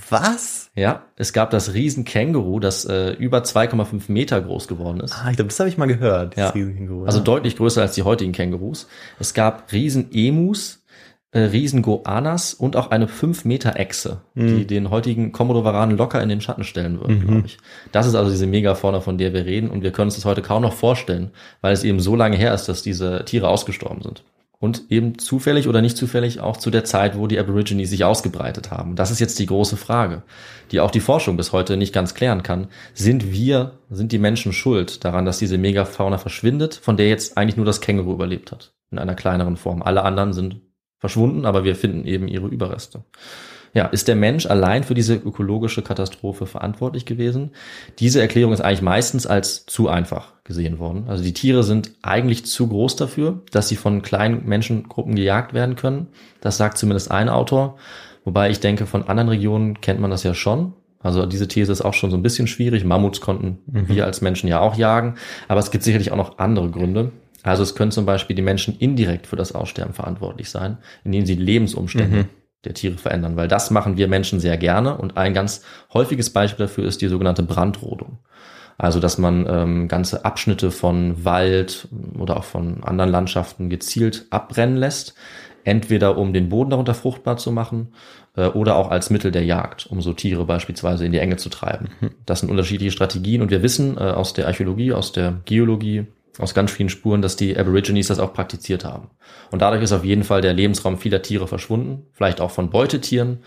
Was? Ja, es gab das Riesenkänguru, das äh, über 2,5 Meter groß geworden ist. Ah, ich glaube, das habe ich mal gehört. Ja. Also ja. deutlich größer als die heutigen Kängurus. Es gab Riesen-Emus, äh, Riesen-Goanas und auch eine 5 Meter Echse, die den heutigen Komodo-Varanen locker in den Schatten stellen würden, glaube ich. Das ist also diese Megafauna, von der wir reden und wir können uns das heute kaum noch vorstellen, weil es eben so lange her ist, dass diese Tiere ausgestorben sind. Und eben zufällig oder nicht zufällig auch zu der Zeit, wo die Aborigines sich ausgebreitet haben. Das ist jetzt die große Frage, die auch die Forschung bis heute nicht ganz klären kann. Sind wir, sind die Menschen schuld daran, dass diese Megafauna verschwindet, von der jetzt eigentlich nur das Känguru überlebt hat? In einer kleineren Form. Alle anderen sind verschwunden, aber wir finden eben ihre Überreste. Ja, ist der Mensch allein für diese ökologische Katastrophe verantwortlich gewesen? Diese Erklärung ist eigentlich meistens als zu einfach gesehen worden. Also die Tiere sind eigentlich zu groß dafür, dass sie von kleinen Menschengruppen gejagt werden können. Das sagt zumindest ein Autor. Wobei ich denke, von anderen Regionen kennt man das ja schon. Also diese These ist auch schon so ein bisschen schwierig. Mammuts konnten wir als Menschen ja auch jagen. Aber es gibt sicherlich auch noch andere Gründe. Also es können zum Beispiel die Menschen indirekt für das Aussterben verantwortlich sein, indem sie Lebensumstände der Tiere verändern, weil das machen wir Menschen sehr gerne und ein ganz häufiges Beispiel dafür ist die sogenannte Brandrodung. Also dass man ähm, ganze Abschnitte von Wald oder auch von anderen Landschaften gezielt abbrennen lässt, entweder um den Boden darunter fruchtbar zu machen äh, oder auch als Mittel der Jagd, um so Tiere beispielsweise in die Enge zu treiben. Das sind unterschiedliche Strategien und wir wissen äh, aus der Archäologie, aus der Geologie, aus ganz vielen Spuren, dass die Aborigines das auch praktiziert haben. Und dadurch ist auf jeden Fall der Lebensraum vieler Tiere verschwunden, vielleicht auch von Beutetieren.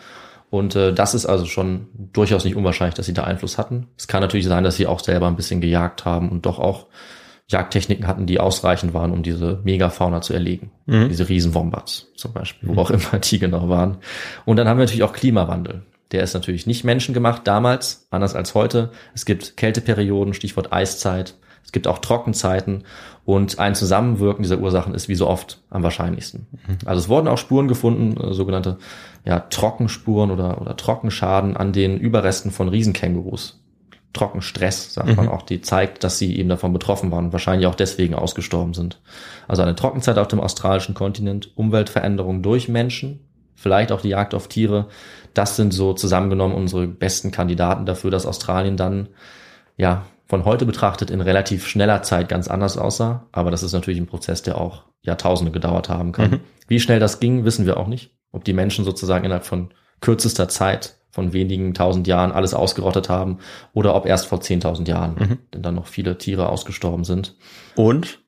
Und äh, das ist also schon durchaus nicht unwahrscheinlich, dass sie da Einfluss hatten. Es kann natürlich sein, dass sie auch selber ein bisschen gejagt haben und doch auch Jagdtechniken hatten, die ausreichend waren, um diese Megafauna zu erlegen. Diese Riesenwombats zum Beispiel, wo auch immer die genau waren. Und dann haben wir natürlich auch Klimawandel. Der ist natürlich nicht menschengemacht damals, anders als heute. Es gibt Kälteperioden, Stichwort Eiszeit. Es gibt auch Trockenzeiten und ein Zusammenwirken dieser Ursachen ist wie so oft am wahrscheinlichsten. Also es wurden auch Spuren gefunden, äh, sogenannte ja, Trockenspuren oder, oder Trockenschaden an den Überresten von Riesenkängurus. Trockenstress, sagt man auch, die zeigt, dass sie eben davon betroffen waren und wahrscheinlich auch deswegen ausgestorben sind. Also eine Trockenzeit auf dem australischen Kontinent, Umweltveränderungen durch Menschen, vielleicht auch die Jagd auf Tiere, das sind so zusammengenommen unsere besten Kandidaten dafür, dass Australien dann ja von heute betrachtet in relativ schneller Zeit ganz anders aussah. Aber das ist natürlich ein Prozess, der auch Jahrtausende gedauert haben kann. Wie schnell das ging, wissen wir auch nicht. Ob die Menschen sozusagen innerhalb von kürzester Zeit von wenigen tausend Jahren alles ausgerottet haben oder ob erst vor 10.000 Jahren denn dann noch viele Tiere ausgestorben sind. Und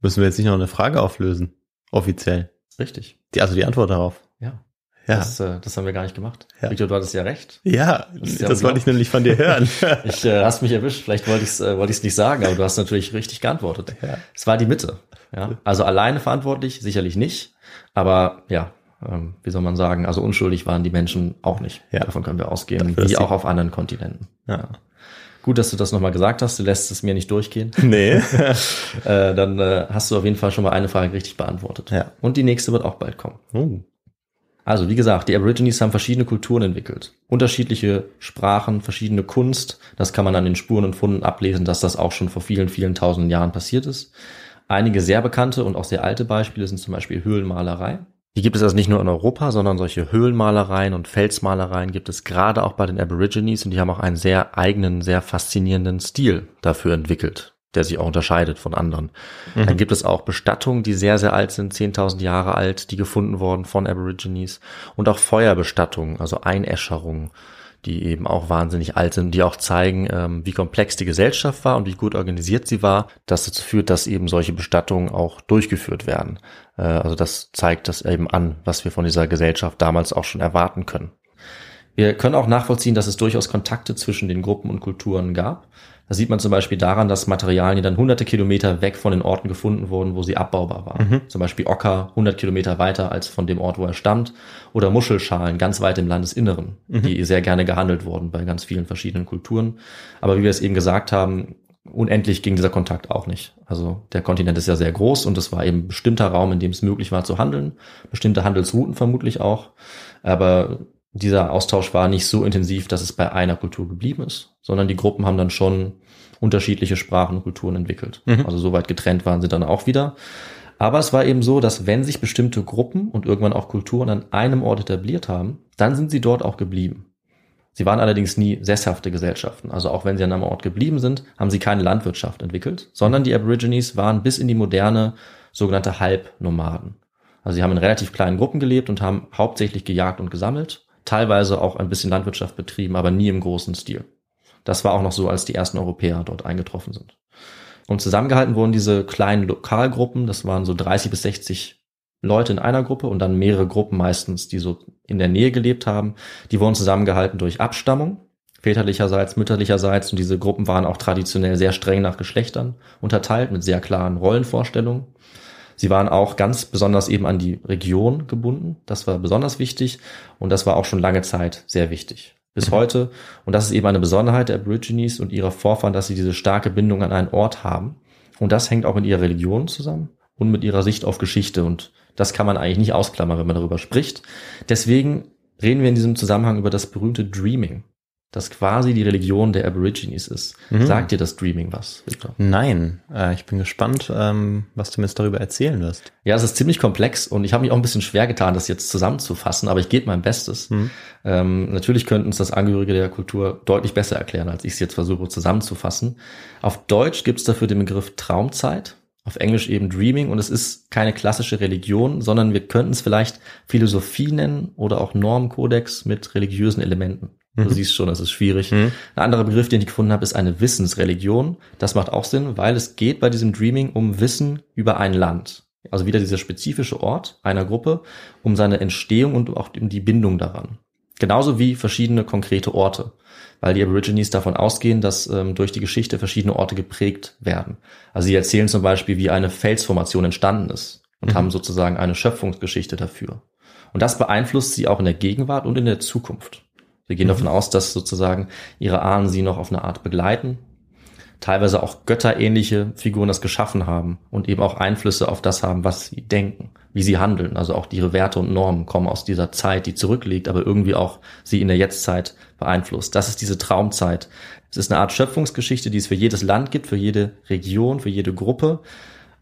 müssen wir jetzt nicht noch eine Frage auflösen? Offiziell. Richtig. Die, also die Antwort darauf. Ja. Ja. Das, äh, das haben wir gar nicht gemacht. Ja. Victor, du hattest ja recht. ja, das, ja wollte ich nämlich von dir hören. [LAUGHS] Ich äh, hast mich erwischt. Vielleicht wollte ich es äh, wollte ich's nicht sagen, aber du hast natürlich richtig geantwortet. Ja. Es war die Mitte. Ja. Also alleine verantwortlich sicherlich nicht, aber ja, ähm, wie soll man sagen? Also unschuldig waren die Menschen auch nicht. Ja. Davon können wir ausgehen, Dafür, wie auch auf anderen Kontinenten. ja. Gut, dass du das nochmal gesagt hast. Du lässt es mir nicht durchgehen. [LAUGHS] Nee. [LAUGHS] äh, dann äh, hast du auf jeden Fall schon mal eine Frage richtig beantwortet. Ja. Und die nächste wird auch bald kommen. oh. Also wie gesagt, die Aborigines haben verschiedene Kulturen entwickelt. Unterschiedliche Sprachen, verschiedene Kunst. Das kann man an den Spuren und Funden ablesen, dass das auch schon vor vielen, vielen tausenden Jahren passiert ist. Einige sehr bekannte und auch sehr alte Beispiele sind zum Beispiel Höhlenmalerei. Die gibt es also nicht nur in Europa, sondern solche Höhlenmalereien und Felsmalereien gibt es gerade auch bei den Aborigines und die haben auch einen sehr eigenen, sehr faszinierenden Stil dafür entwickelt, der sich auch unterscheidet von anderen. Dann gibt es auch Bestattungen, die sehr, sehr alt sind, 10.000 Jahre alt, die gefunden wurden von Aborigines und auch Feuerbestattungen, also Einäscherungen, die eben auch wahnsinnig alt sind, die auch zeigen, ähm, wie komplex die Gesellschaft war und wie gut organisiert sie war, das dazu führt, dass eben solche Bestattungen auch durchgeführt werden. Äh, also das zeigt das eben an, was wir von dieser Gesellschaft damals auch schon erwarten können. Wir können auch nachvollziehen, dass es durchaus Kontakte zwischen den Gruppen und Kulturen gab. Das sieht man zum Beispiel daran, dass Materialien, die dann hunderte Kilometer weg von den Orten gefunden wurden, wo sie abbaubar waren. Zum Beispiel Ocker 100 Kilometer weiter als von dem Ort, wo er stammt. Oder Muschelschalen ganz weit im Landesinneren, die sehr gerne gehandelt wurden bei ganz vielen verschiedenen Kulturen. Aber wie wir es eben gesagt haben, unendlich ging dieser Kontakt auch nicht. Also der Kontinent ist ja sehr groß und es war eben ein bestimmter Raum, in dem es möglich war zu handeln. Bestimmte Handelsrouten vermutlich auch. Aber dieser Austausch war nicht so intensiv, dass es bei einer Kultur geblieben ist, sondern die Gruppen haben dann schon unterschiedliche Sprachen und Kulturen entwickelt. Mhm. Also so weit getrennt waren sie dann auch wieder. Aber es war eben so, dass wenn sich bestimmte Gruppen und irgendwann auch Kulturen an einem Ort etabliert haben, dann sind sie dort auch geblieben. Sie waren allerdings nie sesshafte Gesellschaften. Also auch wenn sie an einem Ort geblieben sind, haben sie keine Landwirtschaft entwickelt, sondern die Aborigines waren bis in die moderne sogenannte Halbnomaden. Also sie haben in relativ kleinen Gruppen gelebt und haben hauptsächlich gejagt und gesammelt, teilweise auch ein bisschen Landwirtschaft betrieben, aber nie im großen Stil. Das war auch noch so, als die ersten Europäer dort eingetroffen sind. Und zusammengehalten wurden diese kleinen Lokalgruppen, das waren so 30 bis 60 Leute in einer Gruppe und dann mehrere Gruppen meistens, die so in der Nähe gelebt haben. Die wurden zusammengehalten durch Abstammung, väterlicherseits, mütterlicherseits und diese Gruppen waren auch traditionell sehr streng nach Geschlechtern unterteilt mit sehr klaren Rollenvorstellungen. Sie waren auch ganz besonders eben an die Region gebunden. Das war besonders wichtig und das war auch schon lange Zeit sehr wichtig. Bis heute. Und das ist eben eine Besonderheit der Aborigines und ihrer Vorfahren, dass sie diese starke Bindung an einen Ort haben. Und das hängt auch mit ihrer Religion zusammen und mit ihrer Sicht auf Geschichte. Und das kann man eigentlich nicht ausklammern, wenn man darüber spricht. Deswegen reden wir in diesem Zusammenhang über das berühmte Dreaming, das quasi die Religion der Aborigines ist. Mhm. Sagt dir das Dreaming was, Victor? Nein, äh, ich bin gespannt, ähm, was du mir jetzt darüber erzählen wirst. Ja, es ist ziemlich komplex und ich habe mich auch ein bisschen schwer getan, das jetzt zusammenzufassen, aber ich gebe mein Bestes. Mhm. Ähm, natürlich könnten uns das Angehörige der Kultur deutlich besser erklären, als ich es jetzt versuche zusammenzufassen. Auf Deutsch gibt es dafür den Begriff Traumzeit, auf Englisch eben Dreaming und es ist keine klassische Religion, sondern wir könnten es vielleicht Philosophie nennen oder auch Normkodex mit religiösen Elementen. Du Mhm. siehst schon, das ist schwierig. Mhm. Ein anderer Begriff, den ich gefunden habe, ist eine Wissensreligion. Das macht auch Sinn, weil es geht bei diesem Dreaming um Wissen über ein Land. Also wieder dieser spezifische Ort einer Gruppe, um seine Entstehung und auch um die Bindung daran. Genauso wie verschiedene konkrete Orte, weil die Aborigines davon ausgehen, dass ähm, durch die Geschichte verschiedene Orte geprägt werden. Also sie erzählen zum Beispiel, wie eine Felsformation entstanden ist und Mhm. haben sozusagen eine Schöpfungsgeschichte dafür. Und das beeinflusst sie auch in der Gegenwart und in der Zukunft. Wir gehen Mhm. davon aus, dass sozusagen ihre Ahnen sie noch auf eine Art begleiten, teilweise auch götterähnliche Figuren das geschaffen haben und eben auch Einflüsse auf das haben, was sie denken, wie sie handeln. Also auch ihre Werte und Normen kommen aus dieser Zeit, die zurückliegt, aber irgendwie auch sie in der Jetztzeit beeinflusst. Das ist diese Traumzeit. Es ist eine Art Schöpfungsgeschichte, die es für jedes Land gibt, für jede Region, für jede Gruppe,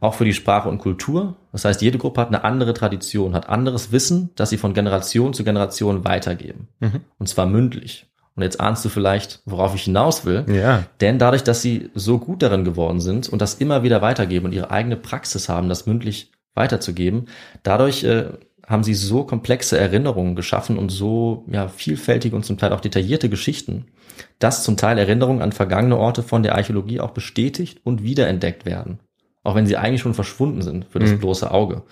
auch für die Sprache und Kultur. Das heißt, jede Gruppe hat eine andere Tradition, hat anderes Wissen, das sie von Generation zu Generation weitergeben. Mhm. Und zwar mündlich. Und jetzt ahnst du vielleicht, worauf ich hinaus will. Ja. Denn dadurch, dass sie so gut darin geworden sind und das immer wieder weitergeben und ihre eigene Praxis haben, das mündlich weiterzugeben, dadurch äh, haben sie so komplexe Erinnerungen geschaffen und so ja, vielfältige und zum Teil auch detaillierte Geschichten, dass zum Teil Erinnerungen an vergangene Orte von der Archäologie auch bestätigt und wiederentdeckt werden. Auch wenn sie eigentlich schon verschwunden sind für das Mhm. bloße Auge.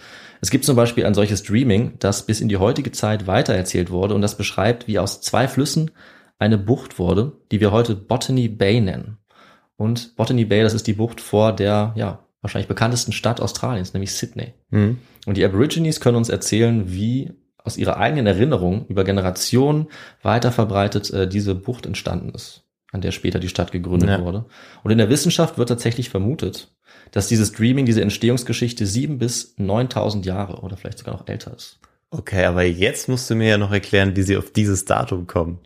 Es gibt zum Beispiel ein solches Dreaming, das bis in die heutige Zeit weitererzählt wurde und das beschreibt, wie aus zwei Flüssen eine Bucht wurde, die wir heute Botany Bay nennen. Und Botany Bay, das ist die Bucht vor der, ja, wahrscheinlich bekanntesten Stadt Australiens, nämlich Sydney. Mhm. Und die Aborigines können uns erzählen, wie aus ihrer eigenen Erinnerung über Generationen weiter verbreitet äh, diese Bucht entstanden ist, an der später die Stadt gegründet Ja. wurde. Und in der Wissenschaft wird tatsächlich vermutet, dass dieses Dreaming, diese Entstehungsgeschichte sieben bis 9000 Jahre oder vielleicht sogar noch älter ist. Okay, aber jetzt musst du mir ja noch erklären, wie sie auf dieses Datum kommen.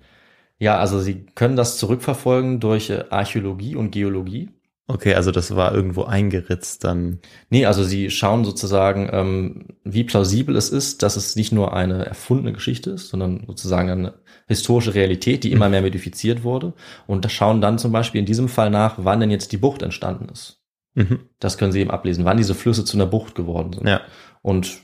Ja, also sie können das zurückverfolgen durch äh, Archäologie und Geologie. Okay, also das war irgendwo eingeritzt dann. Nee, also sie schauen sozusagen, ähm, wie plausibel es ist, dass es nicht nur eine erfundene Geschichte ist, sondern sozusagen eine historische Realität, die immer mehr modifiziert wurde. Und da schauen dann zum Beispiel in diesem Fall nach, wann denn jetzt die Bucht entstanden ist. Mhm. Das können sie eben ablesen, wann diese Flüsse zu einer Bucht geworden sind. Ja. Und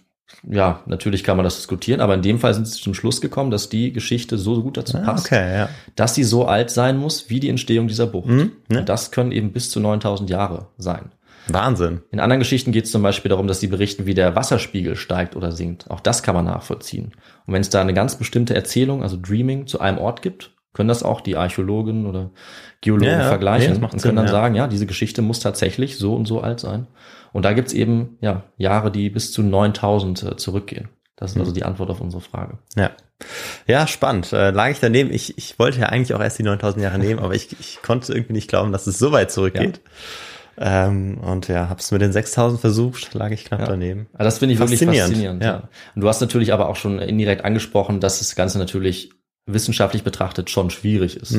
ja, natürlich kann man das diskutieren, aber in dem Fall sind sie zum Schluss gekommen, dass die Geschichte so gut dazu Ah, passt, okay, ja. dass sie so alt sein muss wie die Entstehung dieser Bucht. Mhm, ne? Und das können eben bis zu 9000 Jahre sein. Wahnsinn. In anderen Geschichten geht es zum Beispiel darum, dass sie berichten, wie der Wasserspiegel steigt oder sinkt. Auch das kann man nachvollziehen. Und wenn es da eine ganz bestimmte Erzählung, also Dreaming, zu einem Ort gibt, können das auch die Archäologen oder Geologen Ja, ja. Nee, vergleichen macht und Sinn, können dann ja. sagen, ja, diese Geschichte muss tatsächlich so und so alt sein. Und da gibt's eben ja Jahre, die bis zu 9000 äh, zurückgehen. Das ist Mhm. also die Antwort auf unsere Frage. Ja. Ja, spannend. Äh, lag ich daneben. Ich, ich wollte ja eigentlich auch erst die 9000 Jahre nehmen, [LAUGHS] aber ich, ich konnte irgendwie nicht glauben, dass es so weit zurückgeht. Ähm, und ja, hab's mit den 6000 versucht, lag ich knapp Ja. daneben. Also das finde ich wirklich Faszinierend, faszinierend. ja. Ja. Und du hast natürlich aber auch schon indirekt angesprochen, dass das Ganze natürlich wissenschaftlich betrachtet schon schwierig ist.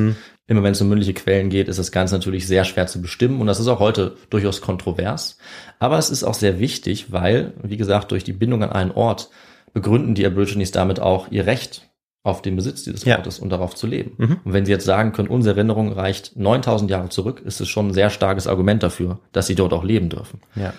Immer wenn es um mündliche Quellen geht, ist das Ganze natürlich sehr schwer zu bestimmen und das ist auch heute durchaus kontrovers. Aber es ist auch sehr wichtig, weil, wie gesagt, durch die Bindung an einen Ort begründen die Aborigines damit auch ihr Recht auf den Besitz dieses Ja. Ortes und darauf zu leben. Mhm. Und wenn sie jetzt sagen können, unsere Erinnerung reicht 9000 Jahre zurück, ist es schon ein sehr starkes Argument dafür, dass sie dort auch leben dürfen. Ja.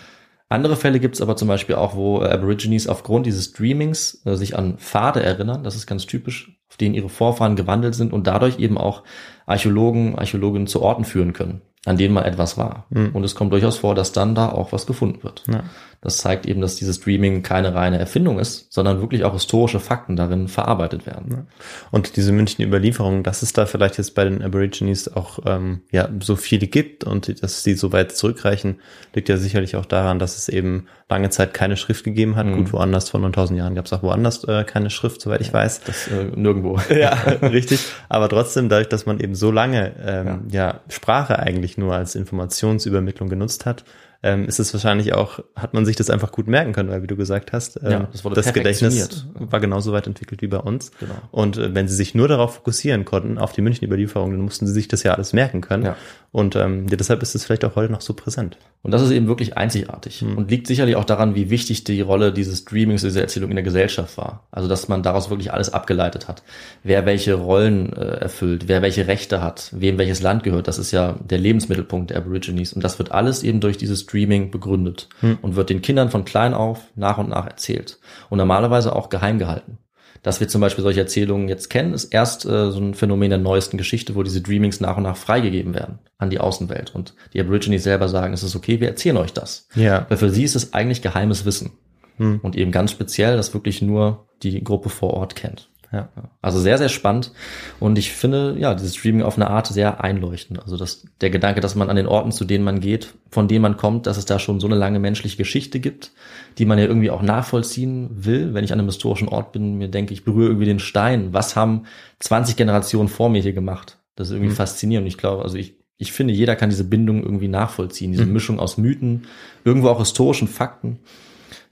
Andere Fälle gibt es aber zum Beispiel auch, wo Aborigines aufgrund dieses Streamings äh, sich an Pfade erinnern, das ist ganz typisch, auf denen ihre Vorfahren gewandelt sind und dadurch eben auch Archäologen, Archäologinnen zu Orten führen können, an denen mal etwas war. Und es kommt durchaus vor, dass dann da auch was gefunden wird. Ja. Das zeigt eben, dass dieses Streaming keine reine Erfindung ist, sondern wirklich auch historische Fakten darin verarbeitet werden. Und diese mündlichen Überlieferungen, dass es da vielleicht jetzt bei den Aborigines auch ähm, ja so viele gibt und dass sie so weit zurückreichen, liegt ja sicherlich auch daran, dass es eben lange Zeit keine Schrift gegeben hat. Gut, woanders vor 9000 Jahren gab es auch woanders äh, keine Schrift, soweit ich weiß. Das äh, nirgendwo. [LAUGHS] Ja, richtig. Aber trotzdem, dadurch, dass man eben so lange ähm, ja. Sprache eigentlich nur als Informationsübermittlung genutzt hat, ähm, ist es wahrscheinlich auch, hat man sich das einfach gut merken können, weil wie du gesagt hast, ähm, Ja, das wurde das Gedächtnis war genauso weit entwickelt wie bei uns. Genau. Und äh, wenn sie sich nur darauf fokussieren konnten, auf die München-Überlieferung, dann mussten sie sich das ja alles merken können. Ja. Und ähm, ja, deshalb ist es vielleicht auch heute noch so präsent. Und das ist eben wirklich einzigartig und liegt sicherlich auch daran, wie wichtig die Rolle dieses Streamings, dieser Erzählung in der Gesellschaft war. Also, dass man daraus wirklich alles abgeleitet hat. Wer welche Rollen äh, erfüllt, wer welche Rechte hat, wem welches Land gehört, das ist ja der Lebensmittelpunkt der Aborigines. Und das wird alles eben durch dieses Streaming begründet und wird den Kindern von klein auf nach und nach erzählt. Und normalerweise auch geheim gehalten. Dass wir zum Beispiel solche Erzählungen jetzt kennen, ist erst äh, so ein Phänomen der neuesten Geschichte, wo diese Dreamings nach und nach freigegeben werden an die Außenwelt. Und die Aborigines selber sagen, es ist okay, wir erzählen euch das. Ja. Weil für sie ist es eigentlich geheimes Wissen. Hm. Und eben ganz speziell, das wirklich nur die Gruppe vor Ort kennt. Ja. Also sehr, sehr spannend. Und ich finde, ja, dieses Streaming auf eine Art sehr einleuchtend. Also das, der Gedanke, dass man an den Orten, zu denen man geht, von denen man kommt, dass es da schon so eine lange menschliche Geschichte gibt, die man ja irgendwie auch nachvollziehen will. Wenn ich an einem historischen Ort bin, mir denke, ich berühre irgendwie den Stein. Was haben 20 Generationen vor mir hier gemacht? Das ist irgendwie Mhm. faszinierend. Ich glaube, also ich, ich finde, jeder kann diese Bindung irgendwie nachvollziehen. Mhm. Diese Mischung aus Mythen, irgendwo auch historischen Fakten.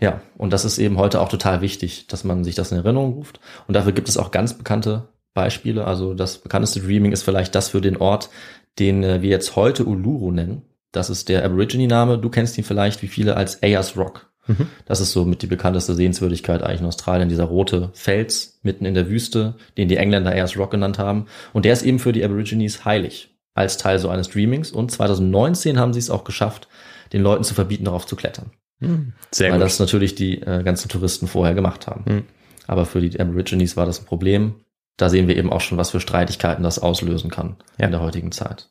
Ja, und das ist eben heute auch total wichtig, dass man sich das in Erinnerung ruft. Und dafür gibt es auch ganz bekannte Beispiele. Also das bekannteste Dreaming ist vielleicht das für den Ort, den äh, wir jetzt heute Uluru nennen. Das ist der Aborigine-Name. Du kennst ihn vielleicht wie viele als Ayers Rock. Das ist so mit die bekannteste Sehenswürdigkeit eigentlich in Australien, dieser rote Fels mitten in der Wüste, den die Engländer Ayers Rock genannt haben. Und der ist eben für die Aborigines heilig, als Teil so eines Dreamings. Und 2019 haben sie es auch geschafft, den Leuten zu verbieten, darauf zu klettern Sehr weil gut. das natürlich die äh, ganzen Touristen vorher gemacht haben. Mhm. Aber für die Aborigines war das ein Problem. Da sehen wir eben auch schon, was für Streitigkeiten das auslösen kann Ja. in der heutigen Zeit.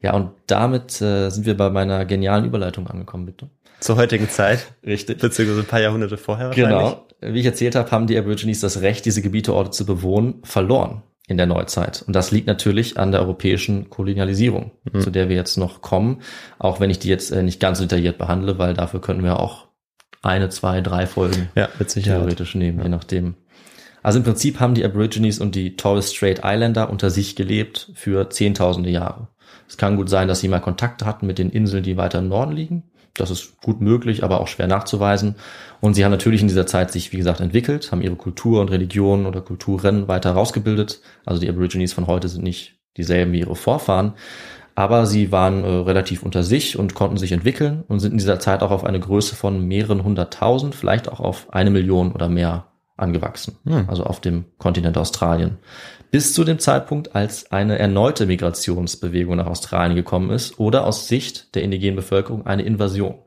Ja, und damit äh, sind wir bei meiner genialen Überleitung angekommen, bitte. Zur heutigen Zeit, Richtig. beziehungsweise ein paar Jahrhunderte vorher wahrscheinlich. Genau. Wie ich erzählt habe, haben die Aborigines das Recht, diese Gebiete, Orte zu bewohnen, verloren in der Neuzeit. Und das liegt natürlich an der europäischen Kolonialisierung, zu der wir jetzt noch kommen, auch wenn ich die jetzt äh, nicht ganz detailliert behandle, weil dafür könnten wir auch eine, zwei, drei Folgen Ja, theoretisch nehmen, je nachdem. Also im Prinzip haben die Aborigines und die Torres Strait Islander unter sich gelebt für zehntausende Jahre. Es kann gut sein, dass sie mal Kontakte hatten mit den Inseln, die weiter im Norden liegen. Das ist gut möglich, aber auch schwer nachzuweisen. Und sie haben natürlich in dieser Zeit sich, wie gesagt, entwickelt, haben ihre Kultur und Religion oder Kulturen weiter rausgebildet. Also die Aborigines von heute sind nicht dieselben wie ihre Vorfahren. Aber sie waren äh, relativ unter sich und konnten sich entwickeln und sind in dieser Zeit auch auf eine Größe von mehreren hunderttausend, vielleicht auch auf eine Million oder mehr angewachsen. Hm. Also auf dem Kontinent Australien. Bis zu dem Zeitpunkt, als eine erneute Migrationsbewegung nach Australien gekommen ist oder aus Sicht der indigenen Bevölkerung eine Invasion.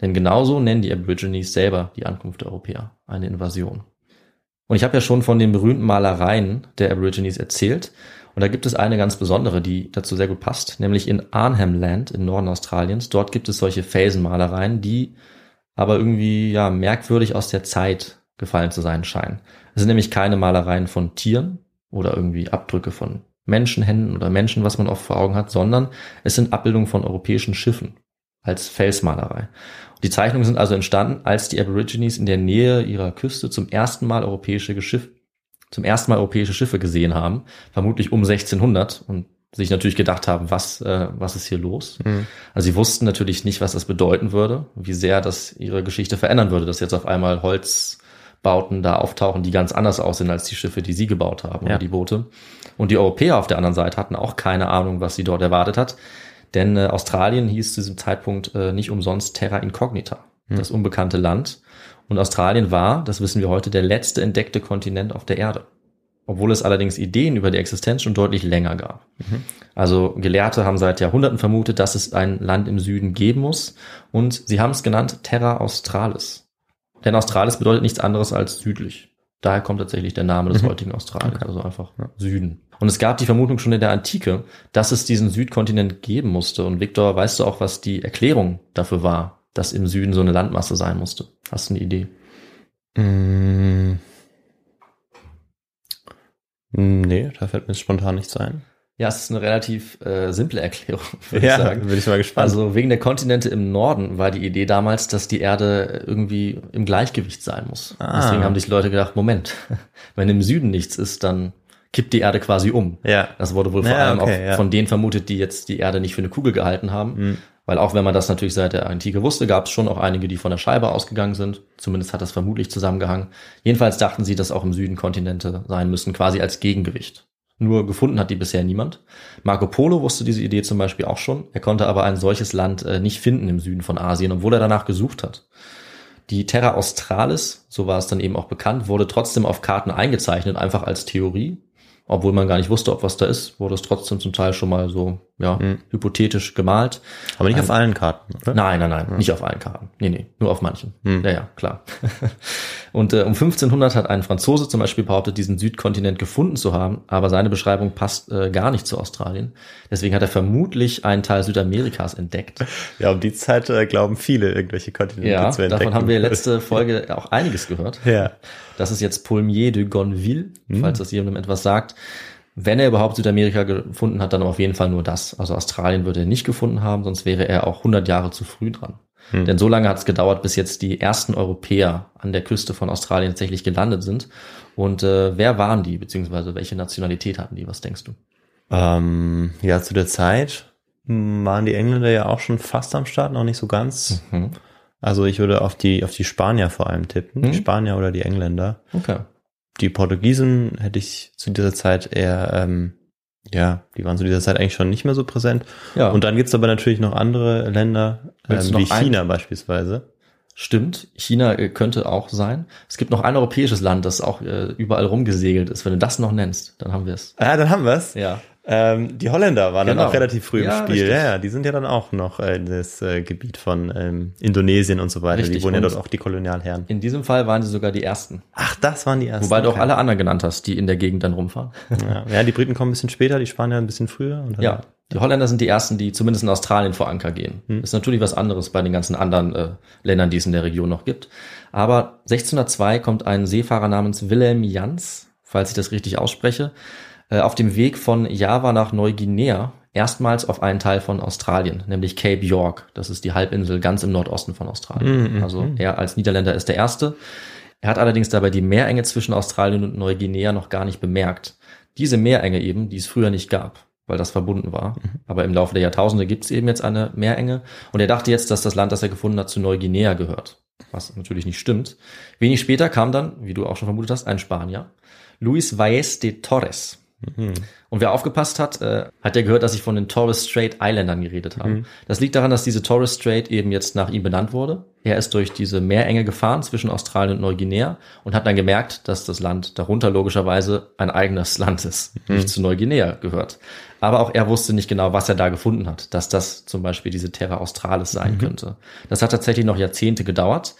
Denn genauso nennen die Aborigines selber die Ankunft der Europäer eine Invasion. Und ich habe ja schon von den berühmten Malereien der Aborigines erzählt. Und da gibt es eine ganz besondere, die dazu sehr gut passt, nämlich in Arnhem Land im Norden Australiens. Dort gibt es solche Felsenmalereien, die aber irgendwie ja merkwürdig aus der Zeit gefallen zu sein scheinen. Es sind nämlich keine Malereien von Tieren oder irgendwie Abdrücke von Menschenhänden oder Menschen, was man oft vor Augen hat, sondern es sind Abbildungen von europäischen Schiffen als Felsmalerei. Die Zeichnungen sind also entstanden, als die Aborigines in der Nähe ihrer Küste zum ersten Mal europäische Schiff, zum ersten Mal europäische Schiffe gesehen haben, vermutlich um 1600 und sich natürlich gedacht haben, was, äh, was ist hier los? Mhm. Also sie wussten natürlich nicht, was das bedeuten würde, wie sehr das ihre Geschichte verändern würde, dass jetzt auf einmal Bauten da auftauchen, die ganz anders aussehen als die Schiffe, die sie gebaut haben Ja. oder die Boote. Und die Europäer auf der anderen Seite hatten auch keine Ahnung, was sie dort erwartet hat. Denn äh, Australien hieß zu diesem Zeitpunkt äh, nicht umsonst Terra Incognita, das unbekannte Land. Und Australien war, das wissen wir heute, der letzte entdeckte Kontinent auf der Erde. Obwohl es allerdings Ideen über die Existenz schon deutlich länger gab. Also Gelehrte haben seit Jahrhunderten vermutet, dass es ein Land im Süden geben muss. Und sie haben es genannt Terra Australis. Denn Australis bedeutet nichts anderes als südlich. Daher kommt tatsächlich der Name des heutigen Australiens, also einfach Süden. Und es gab die Vermutung schon in der Antike, dass es diesen Südkontinent geben musste. Und Viktor, weißt du auch, was die Erklärung dafür war, dass im Süden so eine Landmasse sein musste? Hast du eine Idee? Mm. Nee, da fällt mir spontan nichts ein. Ja, es ist eine relativ äh, simple Erklärung, [LAUGHS] würde ich sagen. bin ich mal gespannt. Also wegen der Kontinente im Norden war die Idee damals, dass die Erde irgendwie im Gleichgewicht sein muss. Ah. Deswegen haben sich Leute gedacht, Moment, [LAUGHS] wenn im Süden nichts ist, dann kippt die Erde quasi um. ja. Das wurde wohl vor Ja, allem okay, auch ja. von denen vermutet, die jetzt die Erde nicht für eine Kugel gehalten haben. Mhm. Weil auch wenn man das natürlich seit der Antike wusste, gab es schon auch einige, die von der Scheibe ausgegangen sind. Zumindest hat das vermutlich zusammengehangen. Jedenfalls dachten sie, dass auch im Süden Kontinente sein müssen, quasi als Gegengewicht. Nur gefunden hat die bisher niemand. Marco Polo wusste diese Idee zum Beispiel auch schon. Er konnte aber ein solches Land äh, nicht finden im Süden von Asien, obwohl er danach gesucht hat. Die Terra Australis, so war es dann eben auch bekannt, wurde trotzdem auf Karten eingezeichnet, einfach als Theorie. Obwohl man gar nicht wusste, ob was da ist, wurde es trotzdem zum Teil schon mal so, ja, hypothetisch gemalt. Aber nicht auf allen Karten, oder? Nein, nein, nein, nicht auf allen Karten. Nee, nee, nur auf manchen. Hm. Ja, ja, klar. [LAUGHS] Und äh, um 1500 hat ein Franzose zum Beispiel behauptet, diesen Südkontinent gefunden zu haben, aber seine Beschreibung passt äh, gar nicht zu Australien. Deswegen hat er vermutlich einen Teil Südamerikas entdeckt. [LAUGHS] Ja, um die Zeit äh, glauben viele, irgendwelche Kontinente Ja, zu entdecken. davon haben wir letzte [LAUGHS] Folge auch einiges gehört. Ja. Das ist jetzt Paulmier de Gonville, falls das jemandem etwas sagt. Wenn er überhaupt Südamerika gefunden hat, dann auf jeden Fall nur das. Also Australien würde er nicht gefunden haben, sonst wäre er auch 100 Jahre zu früh dran. Denn so lange hat es gedauert, bis jetzt die ersten Europäer an der Küste von Australien tatsächlich gelandet sind. Und äh, wer waren die, beziehungsweise welche Nationalität hatten die? Was denkst du? Ähm, ja, zu der Zeit waren die Engländer ja auch schon fast am Start, noch nicht so ganz. Mhm. Also ich würde auf die, auf die Spanier vor allem tippen. Mhm. Die Spanier oder die Engländer. Okay. Die Portugiesen hätte ich zu dieser Zeit eher, ähm, ja, die waren zu dieser Zeit eigentlich schon nicht mehr so präsent. Ja, Und dann gibt's aber natürlich noch andere Länder, ähm, wie China beispielsweise. Stimmt, China äh, könnte auch sein. Es gibt noch ein europäisches Land, das auch äh, überall rumgesegelt ist. Wenn du das noch nennst, dann haben wir es. Ah, dann haben wir's. Ja. Ähm, die Holländer waren Genau. dann auch relativ früh Ja, im Spiel. richtig. Ja, ja, die sind ja dann auch noch äh, in das äh, Gebiet von ähm, Indonesien und so weiter. Richtig, Die wurden ja und- dort auch die Kolonialherren. In diesem Fall waren sie sogar die ersten. Ach, das waren die ersten. Wobei du auch alle anderen genannt hast, die in der Gegend dann rumfahren. Ja, ja, die Briten kommen ein bisschen später, die Spanier ein bisschen früher. Ja, die Holländer sind die ersten, die zumindest in Australien vor Anker gehen. Hm. Ist natürlich was anderes bei den ganzen anderen äh, Ländern, die es in der Region noch gibt. Aber 1602 kommt ein Seefahrer namens Wilhelm Jans, falls ich das richtig ausspreche, auf dem Weg von Java nach Neuguinea erstmals auf einen Teil von Australien, nämlich Cape York. Das ist die Halbinsel ganz im Nordosten von Australien. Mhm, Also er als Niederländer ist der Erste. Er hat allerdings dabei die Meerenge zwischen Australien und Neuguinea noch gar nicht bemerkt. Diese Meerenge eben, die es früher nicht gab, weil das verbunden war. Aber im Laufe der Jahrtausende gibt es eben jetzt eine Meerenge. Und er dachte jetzt, dass das Land, das er gefunden hat, zu Neuguinea gehört. Was natürlich nicht stimmt. Wenig später kam dann, wie du auch schon vermutet hast, ein Spanier. Luis Valles de Torres. Und wer aufgepasst hat, äh, hat ja gehört, dass ich von den Torres Strait Islandern geredet habe. Das liegt daran, dass diese Torres Strait eben jetzt nach ihm benannt wurde. Er ist durch diese Meerenge gefahren zwischen Australien und Neuguinea und hat dann gemerkt, dass das Land darunter logischerweise ein eigenes Land ist, nicht zu Neuguinea gehört. Aber auch er wusste nicht genau, was er da gefunden hat, dass das zum Beispiel diese Terra Australis sein könnte. Das hat tatsächlich noch Jahrzehnte gedauert.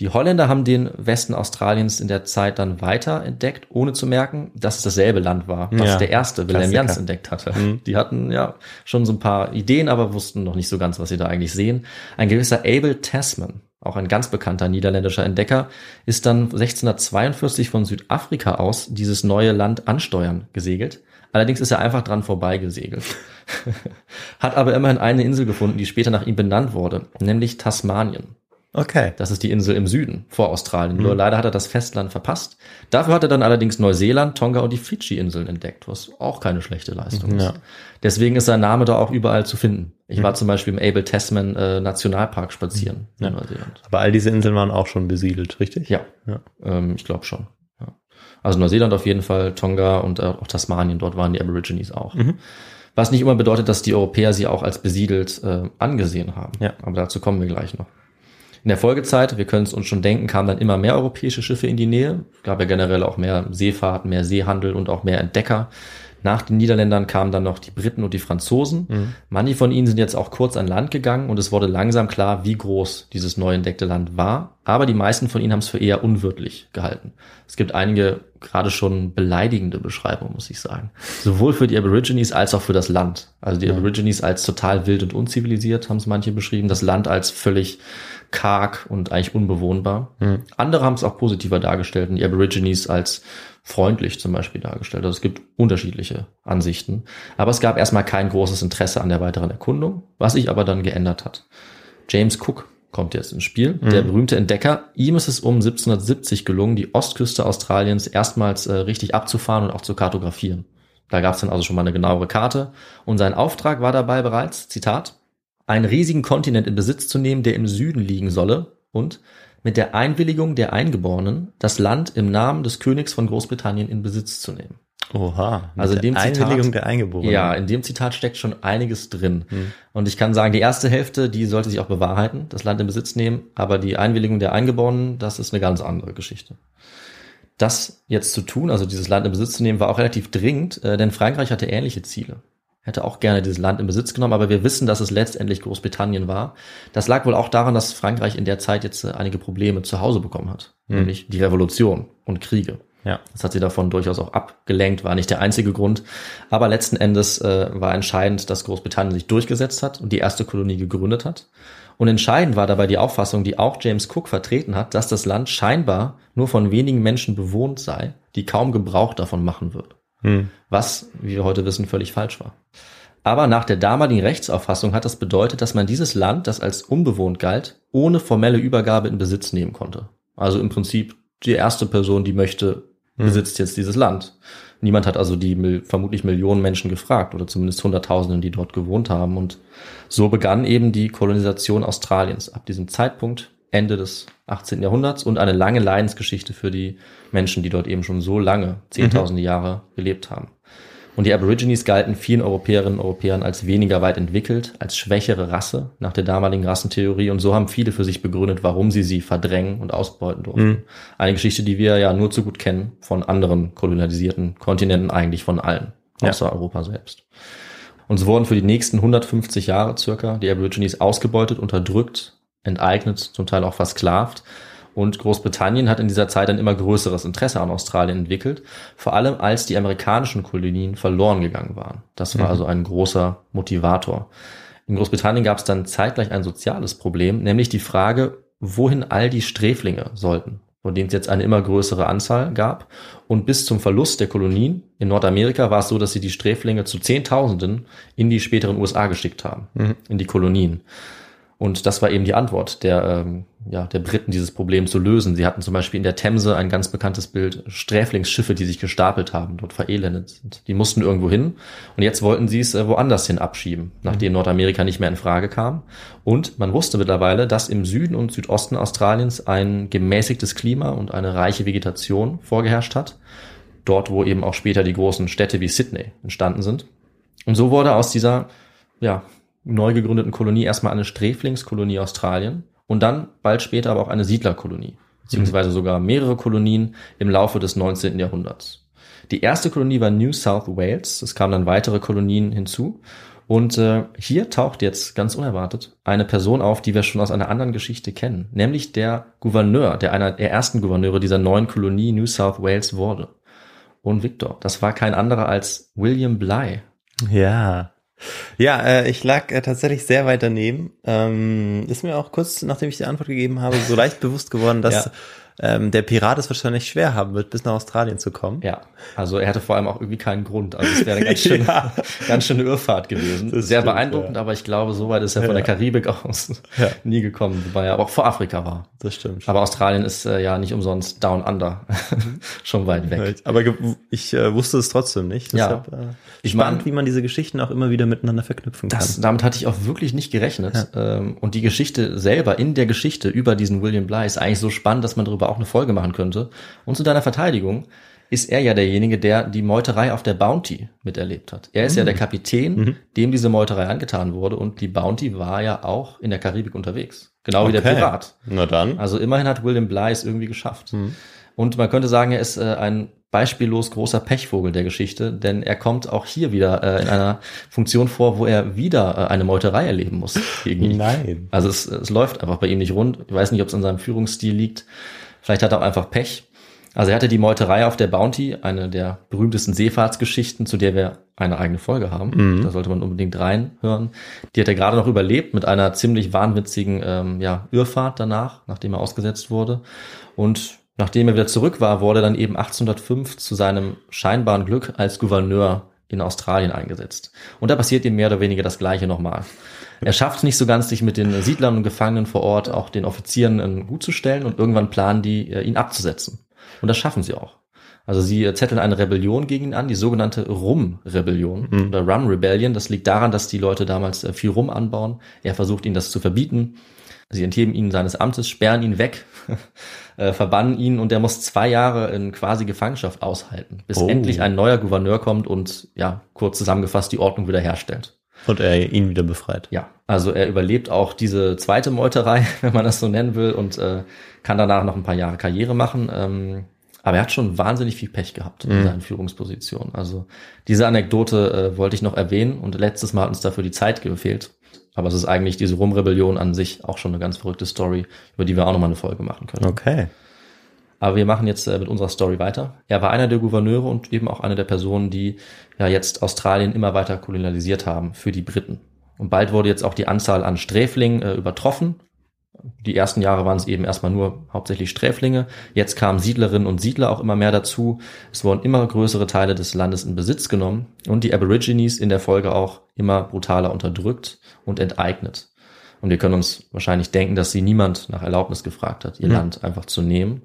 Die Holländer haben den Westen Australiens in der Zeit dann weiter entdeckt, ohne zu merken, dass es dasselbe Land war, was Ja, der erste Wilhelm. Jans entdeckt hatte. Die hatten ja schon so ein paar Ideen, aber wussten noch nicht so ganz, was sie da eigentlich sehen. Ein gewisser Abel Tasman, auch ein ganz bekannter niederländischer Entdecker, ist dann 1642 von Südafrika aus dieses neue Land ansteuern gesegelt. Allerdings ist er einfach dran vorbei gesegelt. [LAUGHS] Hat aber immerhin eine Insel gefunden, die später nach ihm benannt wurde, nämlich Tasmanien. Okay. Das ist die Insel im Süden vor Australien. Nur leider hat er das Festland verpasst. Dafür hat er dann allerdings Neuseeland, Tonga und die Fidschi-Inseln entdeckt, was auch keine schlechte Leistung Ja. ist. Deswegen ist sein Name da auch überall zu finden. Ich war zum Beispiel im Abel Tasman äh, Nationalpark spazieren in Neuseeland. Aber all diese Inseln waren auch schon besiedelt, richtig? Ja, Ja. Ähm, ich glaube schon. Ja. Also Neuseeland auf jeden Fall, Tonga und äh, auch Tasmanien, dort waren die Aborigines auch. Was nicht immer bedeutet, dass die Europäer sie auch als besiedelt äh, angesehen haben. Ja. Aber dazu kommen wir gleich noch. In der Folgezeit, wir können es uns schon denken, kamen dann immer mehr europäische Schiffe in die Nähe. Gab ja generell auch mehr Seefahrt, mehr Seehandel und auch mehr Entdecker. Nach den Niederländern kamen dann noch die Briten und die Franzosen. Manche von ihnen sind jetzt auch kurz an Land gegangen und es wurde langsam klar, wie groß dieses neu entdeckte Land war. Aber die meisten von ihnen haben es für eher unwirtlich gehalten. Es gibt einige gerade schon beleidigende Beschreibungen, muss ich sagen. Sowohl für die Aborigines als auch für das Land. Also die Aborigines als total wild und unzivilisiert haben es manche beschrieben. Das Land als völlig karg und eigentlich unbewohnbar. Andere haben es auch positiver dargestellt und die Aborigines als freundlich zum Beispiel dargestellt. Also es gibt unterschiedliche Ansichten. Aber es gab erstmal kein großes Interesse an der weiteren Erkundung, was sich aber dann geändert hat. James Cook kommt jetzt ins Spiel, der berühmte Entdecker. Ihm ist es um 1770 gelungen, die Ostküste Australiens erstmals äh, richtig abzufahren und auch zu kartografieren. Da gab es dann also schon mal eine genauere Karte. Und sein Auftrag war dabei bereits, Zitat, einen riesigen Kontinent in Besitz zu nehmen, der im Süden liegen solle und mit der Einwilligung der Eingeborenen das Land im Namen des Königs von Großbritannien in Besitz zu nehmen. Oha. Also in dem Zitat- Einwilligung der Eingeborenen. Ja, in dem Zitat steckt schon einiges drin. Und ich kann sagen, die erste Hälfte, die sollte sich auch bewahrheiten, das Land in Besitz nehmen, aber die Einwilligung der Eingeborenen, das ist eine ganz andere Geschichte. Das jetzt zu tun, also dieses Land in Besitz zu nehmen, war auch relativ dringend, äh, denn Frankreich hatte ähnliche Ziele. Hätte auch gerne dieses Land in Besitz genommen, aber wir wissen, dass es letztendlich Großbritannien war. Das lag wohl auch daran, dass Frankreich in der Zeit jetzt äh, einige Probleme zu Hause bekommen hat, nämlich die Revolution und Kriege. Ja. Das hat sie davon durchaus auch abgelenkt, war nicht der einzige Grund. Aber letzten Endes äh, war entscheidend, dass Großbritannien sich durchgesetzt hat und die erste Kolonie gegründet hat. Und entscheidend war dabei die Auffassung, die auch James Cook vertreten hat, dass das Land scheinbar nur von wenigen Menschen bewohnt sei, die kaum Gebrauch davon machen würden. Hm. Was, wie wir heute wissen, völlig falsch war. Aber nach der damaligen Rechtsauffassung hat das bedeutet, dass man dieses Land, das als unbewohnt galt, ohne formelle Übergabe in Besitz nehmen konnte. Also im Prinzip die erste Person, die möchte, besitzt jetzt dieses Land. Niemand hat also die vermutlich Millionen Menschen gefragt oder zumindest Hunderttausenden, die dort gewohnt haben. Und so begann eben die Kolonisation Australiens ab diesem Zeitpunkt, Ende des 18. Jahrhunderts und eine lange Leidensgeschichte für die Menschen, die dort eben schon so lange, zehntausende Jahre gelebt haben. Und die Aborigines galten vielen Europäerinnen und Europäern als weniger weit entwickelt, als schwächere Rasse nach der damaligen Rassentheorie. Und so haben viele für sich begründet, warum sie sie verdrängen und ausbeuten durften. Eine Geschichte, die wir ja nur zu gut kennen von anderen kolonialisierten Kontinenten, eigentlich von allen, Ja. außer Europa selbst. Und so wurden für die nächsten 150 Jahre circa die Aborigines ausgebeutet, unterdrückt, enteignet, zum Teil auch versklavt. Und Großbritannien hat in dieser Zeit ein immer größeres Interesse an Australien entwickelt, vor allem als die amerikanischen Kolonien verloren gegangen waren. Das war also ein großer Motivator. In Großbritannien gab es dann zeitgleich ein soziales Problem, nämlich die Frage, wohin all die Sträflinge sollten, von denen es jetzt eine immer größere Anzahl gab. Und bis zum Verlust der Kolonien in Nordamerika war es so, dass sie die Sträflinge zu Zehntausenden in die späteren USA geschickt haben, in die Kolonien. Und das war eben die Antwort der, ähm, ja, der Briten, dieses Problem zu lösen. Sie hatten zum Beispiel in der Themse ein ganz bekanntes Bild, Sträflingsschiffe, die sich gestapelt haben, dort verelendet sind. Die mussten irgendwo hin und jetzt wollten sie es äh, woanders hin abschieben, nachdem Nordamerika nicht mehr in Frage kam. Und man wusste mittlerweile, dass im Süden und Südosten Australiens ein gemäßigtes Klima und eine reiche Vegetation vorgeherrscht hat. Dort, wo eben auch später die großen Städte wie Sydney entstanden sind. Und so wurde aus dieser, ja, neu gegründeten Kolonie erstmal eine Sträflingskolonie Australien und dann bald später aber auch eine Siedlerkolonie, beziehungsweise sogar mehrere Kolonien im Laufe des 19. Jahrhunderts. Die erste Kolonie war New South Wales, es kamen dann weitere Kolonien hinzu und äh, hier taucht jetzt ganz unerwartet eine Person auf, die wir schon aus einer anderen Geschichte kennen, nämlich der Gouverneur, der einer der ersten Gouverneure dieser neuen Kolonie New South Wales wurde. Und Victor, das war kein anderer als William Bligh. Ja. Ja, äh, ich lag äh, tatsächlich sehr weit daneben. Ähm, ist mir auch kurz, nachdem ich die Antwort gegeben habe, so leicht bewusst geworden, dass Ja. Ähm, der Pirat es wahrscheinlich schwer haben wird, bis nach Australien zu kommen. Ja, also er hatte vor allem auch irgendwie keinen Grund. Also es wäre eine ganz [LAUGHS] schöne, Ja. ganz schöne Irrfahrt gewesen. Das Sehr stimmt, beeindruckend, ja. aber ich glaube, so weit ist er von Ja. der Karibik aus Ja. [LAUGHS] nie gekommen, wobei er auch vor Afrika war. Das stimmt. Aber Australien ist äh, ja nicht umsonst down under. [LAUGHS] Schon weit weg. Aber ich äh, wusste es trotzdem nicht. Ja. Deshalb, äh, Ich spannend, mein- wie man diese Geschichten auch immer wieder miteinander verknüpfen kann. Das, damit hatte ich auch wirklich nicht gerechnet. Ähm, und die Geschichte selber, in der Geschichte über diesen William Bly ist eigentlich so spannend, dass man darüber auch eine Folge machen könnte. Und zu deiner Verteidigung ist er ja derjenige, der die Meuterei auf der Bounty miterlebt hat. Er ist ja der Kapitän, dem diese Meuterei angetan wurde. Und die Bounty war ja auch in der Karibik unterwegs. Genau wie der Okay. Pirat. Na dann. Also immerhin hat William Bly es irgendwie geschafft. Und man könnte sagen, er ist äh, ein beispiellos großer Pechvogel der Geschichte, denn er kommt auch hier wieder äh, in einer Funktion vor, wo er wieder äh, eine Meuterei erleben muss. Gegen. Nein. Also es, es läuft einfach bei ihm nicht rund. Ich weiß nicht, ob es an seinem Führungsstil liegt. Vielleicht hat er auch einfach Pech. Also er hatte die Meuterei auf der Bounty, eine der berühmtesten Seefahrtsgeschichten, zu der wir eine eigene Folge haben. Da sollte man unbedingt reinhören. Die hat er gerade noch überlebt mit einer ziemlich wahnwitzigen ähm, ja, Irrfahrt danach, nachdem er ausgesetzt wurde. Und nachdem er wieder zurück war, wurde er dann eben 1805 zu seinem scheinbaren Glück als Gouverneur in Australien eingesetzt. Und da passiert ihm mehr oder weniger das Gleiche nochmal. Er schafft es nicht so ganz, sich mit den Siedlern und Gefangenen vor Ort, auch den Offizieren äh, gut zu stellen und irgendwann planen die, äh, ihn abzusetzen. Und das schaffen sie auch. Also sie äh, zetteln eine Rebellion gegen ihn an, die sogenannte Rum-Rebellion oder Rum Rebellion. Das liegt daran, dass die Leute damals äh, viel Rum anbauen. Er versucht ihnen das zu verbieten. Sie entheben ihn seines Amtes, sperren ihn weg, [LAUGHS] äh, verbannen ihn und er muss zwei Jahre in quasi Gefangenschaft aushalten, bis Oh. endlich ein neuer Gouverneur kommt und ja, kurz zusammengefasst die Ordnung wiederherstellt. Und er ihn wieder befreit. Ja, also er überlebt auch diese zweite Meuterei, [LAUGHS] wenn man das so nennen will, und äh, kann danach noch ein paar Jahre Karriere machen. Ähm, aber er hat schon wahnsinnig viel Pech gehabt in seinen Führungspositionen. Also diese Anekdote äh, wollte ich noch erwähnen und letztes Mal hat uns dafür die Zeit gefehlt. Aber es ist eigentlich diese Rum-Rebellion an sich auch schon eine ganz verrückte Story, über die wir auch nochmal eine Folge machen können. Okay. Aber wir machen jetzt äh, mit unserer Story weiter. Er war einer der Gouverneure und eben auch eine der Personen, die ja jetzt Australien immer weiter kolonialisiert haben für die Briten. Und bald wurde jetzt auch die Anzahl an Sträflingen äh, übertroffen. Die ersten Jahre waren es eben erstmal nur hauptsächlich Sträflinge. Jetzt kamen Siedlerinnen und Siedler auch immer mehr dazu. Es wurden immer größere Teile des Landes in Besitz genommen und die Aborigines in der Folge auch immer brutaler unterdrückt und enteignet. Und wir können uns wahrscheinlich denken, dass sie niemand nach Erlaubnis gefragt hat, ihr Land einfach zu nehmen.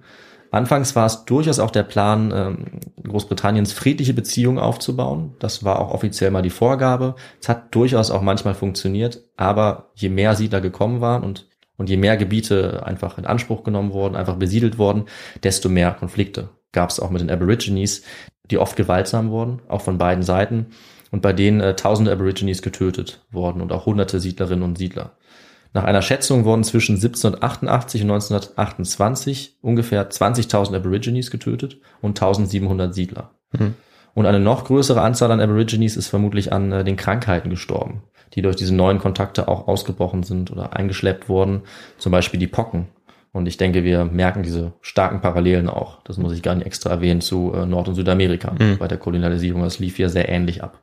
Anfangs war es durchaus auch der Plan, ähm, Großbritanniens friedliche Beziehungen aufzubauen. Das war auch offiziell mal die Vorgabe. Es hat durchaus auch manchmal funktioniert, aber je mehr Siedler gekommen waren und, und je mehr Gebiete einfach in Anspruch genommen wurden, einfach besiedelt wurden, desto mehr Konflikte gab es auch mit den Aborigines, die oft gewaltsam wurden, auch von beiden Seiten, und bei denen äh, tausende Aborigines getötet wurden und auch hunderte Siedlerinnen und Siedler. Nach einer Schätzung wurden zwischen 1788 und 1928 ungefähr 20.000 Aborigines getötet und 1700 Siedler. Und eine noch größere Anzahl an Aborigines ist vermutlich an äh, den Krankheiten gestorben, die durch diese neuen Kontakte auch ausgebrochen sind oder eingeschleppt wurden, zum Beispiel die Pocken. Und ich denke, wir merken diese starken Parallelen auch. Das muss ich gar nicht extra erwähnen zu äh, Nord- und Südamerika bei der Kolonialisierung. Das lief hier sehr ähnlich ab.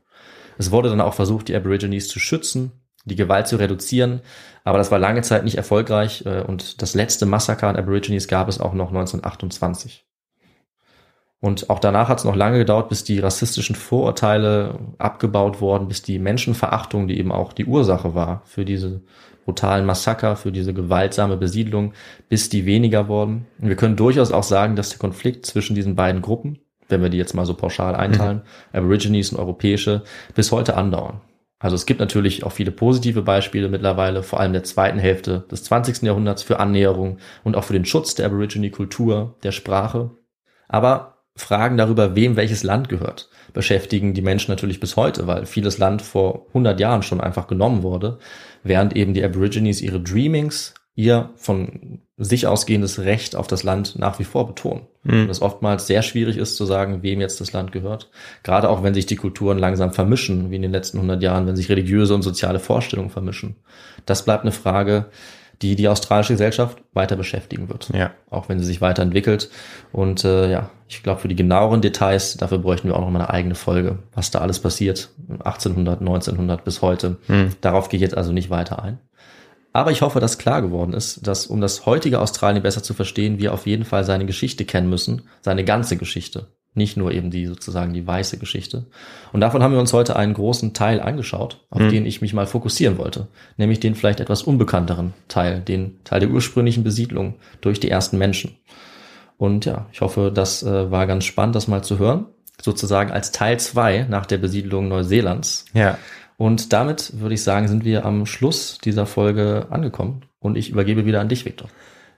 Es wurde dann auch versucht, die Aborigines zu schützen, die Gewalt zu reduzieren, aber das war lange Zeit nicht erfolgreich äh, und das letzte Massaker an Aborigines gab es auch noch 1928. Und auch danach hat es noch lange gedauert, bis die rassistischen Vorurteile abgebaut wurden, bis die Menschenverachtung, die eben auch die Ursache war für diese brutalen Massaker, für diese gewaltsame Besiedlung, bis die weniger wurden. Und wir können durchaus auch sagen, dass der Konflikt zwischen diesen beiden Gruppen, wenn wir die jetzt mal so pauschal einteilen, Aborigines und Europäische, bis heute andauern. Also es gibt natürlich auch viele positive Beispiele mittlerweile, vor allem der zweiten Hälfte des 20. Jahrhunderts für Annäherung und auch für den Schutz der Aborigine-Kultur, der Sprache. Aber Fragen darüber, wem welches Land gehört, beschäftigen die Menschen natürlich bis heute, weil vieles Land vor 100 Jahren schon einfach genommen wurde, während eben die Aborigines ihre Dreamings, ihr von sich ausgehendes Recht auf das Land nach wie vor betonen. Und es oftmals sehr schwierig ist zu sagen, wem jetzt das Land gehört. Gerade auch wenn sich die Kulturen langsam vermischen, wie in den letzten 100 Jahren, wenn sich religiöse und soziale Vorstellungen vermischen. Das bleibt eine Frage, die die australische Gesellschaft weiter beschäftigen wird. Ja. Auch wenn sie sich weiterentwickelt. Und äh, ja, ich glaube, für die genaueren Details, dafür bräuchten wir auch noch mal eine eigene Folge, was da alles passiert, 1800, 1900 bis heute. Darauf gehe ich jetzt also nicht weiter ein. Aber ich hoffe, dass klar geworden ist, dass um das heutige Australien besser zu verstehen, wir auf jeden Fall seine Geschichte kennen müssen, seine ganze Geschichte. Nicht nur eben die sozusagen die weiße Geschichte. Und davon haben wir uns heute einen großen Teil angeschaut, auf den ich mich mal fokussieren wollte. Nämlich den vielleicht etwas unbekannteren Teil, den Teil der ursprünglichen Besiedlung durch die ersten Menschen. Und ja, ich hoffe, das äh, war ganz spannend, das mal zu hören. Sozusagen als Teil zwei nach der Besiedlung Neuseelands. Ja. Und damit würde ich sagen, sind wir am Schluss dieser Folge angekommen. Und ich übergebe wieder an dich, Viktor.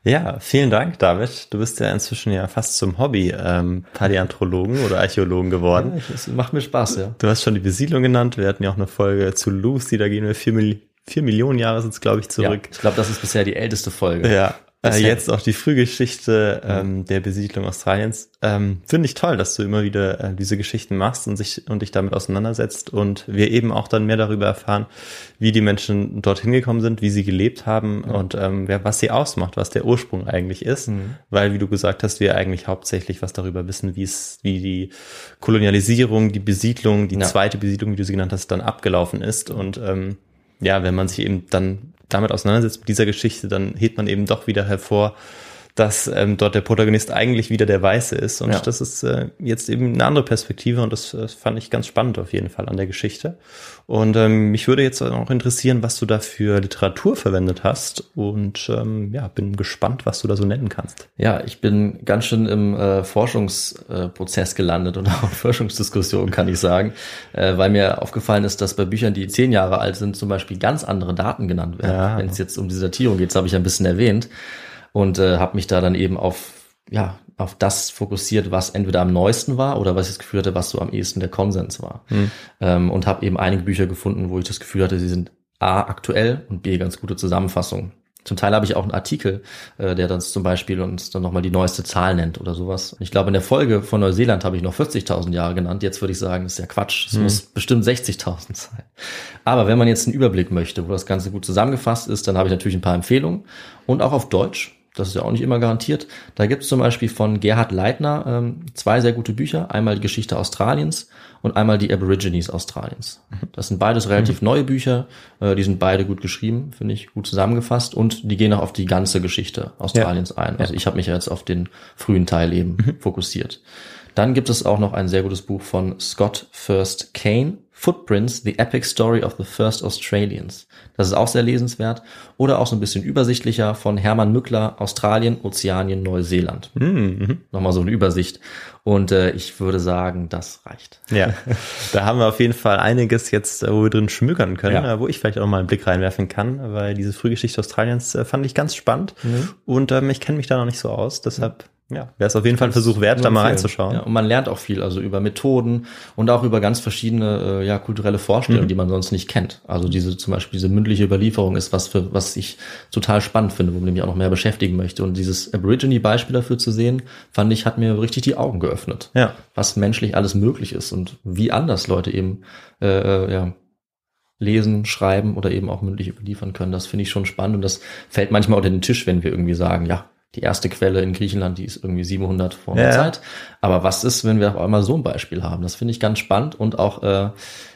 Ja, vielen Dank, David. Du bist ja inzwischen ja fast zum Hobby ähm, Paläanthropologen oder Archäologen geworden. Ja, es macht mir Spaß, ja. Du hast schon die Besiedlung genannt. Wir hatten ja auch eine Folge zu Lucy, da gehen wir vier, Mil vier Millionen Jahre sind glaube ich, ja zurück. ich glaube, das ist bisher die älteste Folge. Ja. Äh, jetzt auch die Frühgeschichte ähm, der Besiedlung Australiens. Ähm, Finde ich toll, dass du immer wieder äh, diese Geschichten machst und sich und dich damit auseinandersetzt und wir eben auch dann mehr darüber erfahren, wie die Menschen dorthin gekommen sind, wie sie gelebt haben und ähm, wer, was sie ausmacht, was der Ursprung eigentlich ist. Mhm. Weil, wie du gesagt hast, wir eigentlich hauptsächlich was darüber wissen, wie es, wie die Kolonialisierung, die Besiedlung, die Ja. zweite Besiedlung, wie du sie genannt hast, dann abgelaufen ist und ähm, ja, wenn man sich eben dann damit auseinandersetzt mit dieser Geschichte, dann hebt man eben doch wieder hervor, dass ähm, dort der Protagonist eigentlich wieder der Weiße ist. Und Ja. das ist äh, jetzt eben eine andere Perspektive und das, das fand ich ganz spannend auf jeden Fall an der Geschichte. Und ähm, mich würde jetzt auch interessieren, was du da für Literatur verwendet hast. Und ähm, ja, bin gespannt, was du da so nennen kannst. Ja, ich bin ganz schön im äh, Forschungsprozess gelandet und [LAUGHS] auch in Forschungsdiskussionen, kann ich sagen, äh, weil mir aufgefallen ist, dass bei Büchern, die zehn Jahre alt sind, zum Beispiel ganz andere Daten genannt werden. Ja. Wenn es jetzt um diese Datierung geht, das habe ich ein bisschen erwähnt und äh, habe mich da dann eben auf ja auf das fokussiert, was entweder am neuesten war oder was ich das Gefühl hatte, was so am ehesten der Konsens war. Ähm, und habe eben einige Bücher gefunden, wo ich das Gefühl hatte, sie sind A aktuell und B ganz gute Zusammenfassungen. Zum Teil habe ich auch einen Artikel, äh, der dann zum Beispiel uns dann nochmal die neueste Zahl nennt oder sowas. Ich glaube, in der Folge von Neuseeland habe ich noch 40.000 Jahre genannt. Jetzt würde ich sagen, das ist ja Quatsch. Es muss bestimmt 60.000 sein. Aber wenn man jetzt einen Überblick möchte, wo das Ganze gut zusammengefasst ist, dann habe ich natürlich ein paar Empfehlungen. Und auch auf Deutsch. Das ist ja auch nicht immer garantiert. Da gibt es zum Beispiel von Gerhard Leitner ähm, zwei sehr gute Bücher. Einmal die Geschichte Australiens und einmal die Aborigines Australiens. Das sind beides relativ neue Bücher. Äh, die sind beide gut geschrieben, finde ich, gut zusammengefasst. Und die gehen auch auf die ganze Geschichte Australiens ein. Also ich habe mich ja jetzt auf den frühen Teil eben fokussiert. Dann gibt es auch noch ein sehr gutes Buch von Scott First Kane, Footprints, The Epic Story of the First Australians. Das ist auch sehr lesenswert. Oder auch so ein bisschen übersichtlicher von Hermann Mückler, Australien, Ozeanien, Neuseeland. Nochmal so eine Übersicht. Und äh, ich würde sagen, das reicht. Ja, [LAUGHS] da haben wir auf jeden Fall einiges jetzt, äh, wo wir drin schmückern können, Ja. äh, wo ich vielleicht auch mal einen Blick reinwerfen kann, weil diese Frühgeschichte Australiens äh, fand ich ganz spannend und ähm, ich kenne mich da noch nicht so aus, deshalb ja, wäre es auf jeden Fall ein Versuch wert, da mal reinzuschauen. Ja, und man lernt auch viel, also über Methoden und auch über ganz verschiedene äh, ja, kulturelle Mhm. Vorstellungen, die man sonst nicht kennt. Also diese zum Beispiel diese mündliche Überlieferung ist was für was ich total spannend finde, womit ich mich auch noch mehr beschäftigen möchte. Und dieses Aborigine-Beispiel dafür zu sehen, fand ich, hat mir richtig die Augen geöffnet. Ja. Was menschlich alles möglich ist und wie anders Leute eben äh, äh, ja, lesen, schreiben oder eben auch mündlich überliefern können. Das finde ich schon spannend und das fällt manchmal unter den Tisch, wenn wir irgendwie sagen, ja, die erste Quelle in Griechenland, die ist irgendwie 700 vor der Ja. Zeit. Aber was ist, wenn wir auf einmal so ein Beispiel haben? Das finde ich ganz spannend und auch äh,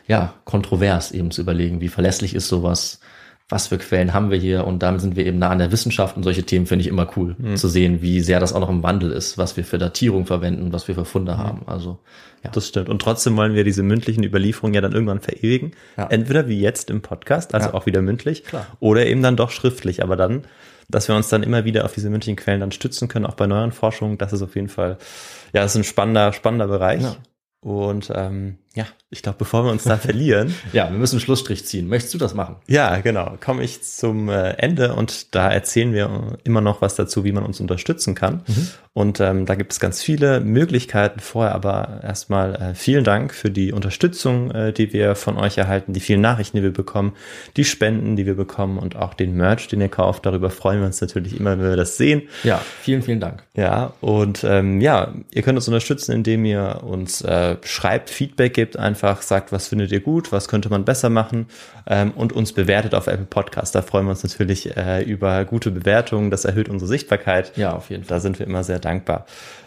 ja kontrovers eben zu überlegen, wie verlässlich ist sowas, was für Quellen haben wir hier und damit sind wir eben nah an der Wissenschaft und solche Themen finde ich immer cool zu sehen, wie sehr das auch noch im Wandel ist, was wir für Datierung verwenden, was wir für Funde haben. Also ja, Das stimmt. Und trotzdem wollen wir diese mündlichen Überlieferungen ja dann irgendwann verewigen. Ja. Entweder wie jetzt im Podcast, also Ja. auch wieder mündlich, Klar. oder eben dann doch schriftlich. Aber dann, dass wir uns dann immer wieder auf diese mündlichen Quellen dann stützen können, auch bei neuen Forschungen, das ist auf jeden Fall, ja, das ist ein spannender, spannender Bereich. Ja. Und ähm, ja, ich glaube, bevor wir uns da verlieren, [LAUGHS] ja, wir müssen einen Schlussstrich ziehen. Möchtest du das machen? ja, genau, komme ich zum äh, Ende und da erzählen wir immer noch was dazu, wie man uns unterstützen kann. Und ähm, da gibt es ganz viele Möglichkeiten. Vorher aber erstmal äh, vielen Dank für die Unterstützung, äh, die wir von euch erhalten, die vielen Nachrichten, die wir bekommen, die Spenden, die wir bekommen und auch den Merch, den ihr kauft. Darüber freuen wir uns natürlich immer, wenn wir das sehen. Ja, vielen, vielen Dank. Ja, und ähm, ja, ihr könnt uns unterstützen, indem ihr uns äh, schreibt, Feedback gebt, einfach sagt, was findet ihr gut, was könnte man besser machen ähm, und uns bewertet auf Apple Podcast. Da freuen wir uns natürlich äh, über gute Bewertungen, das erhöht unsere Sichtbarkeit. Ja, auf jeden Fall. Da sind wir immer sehr dankbar.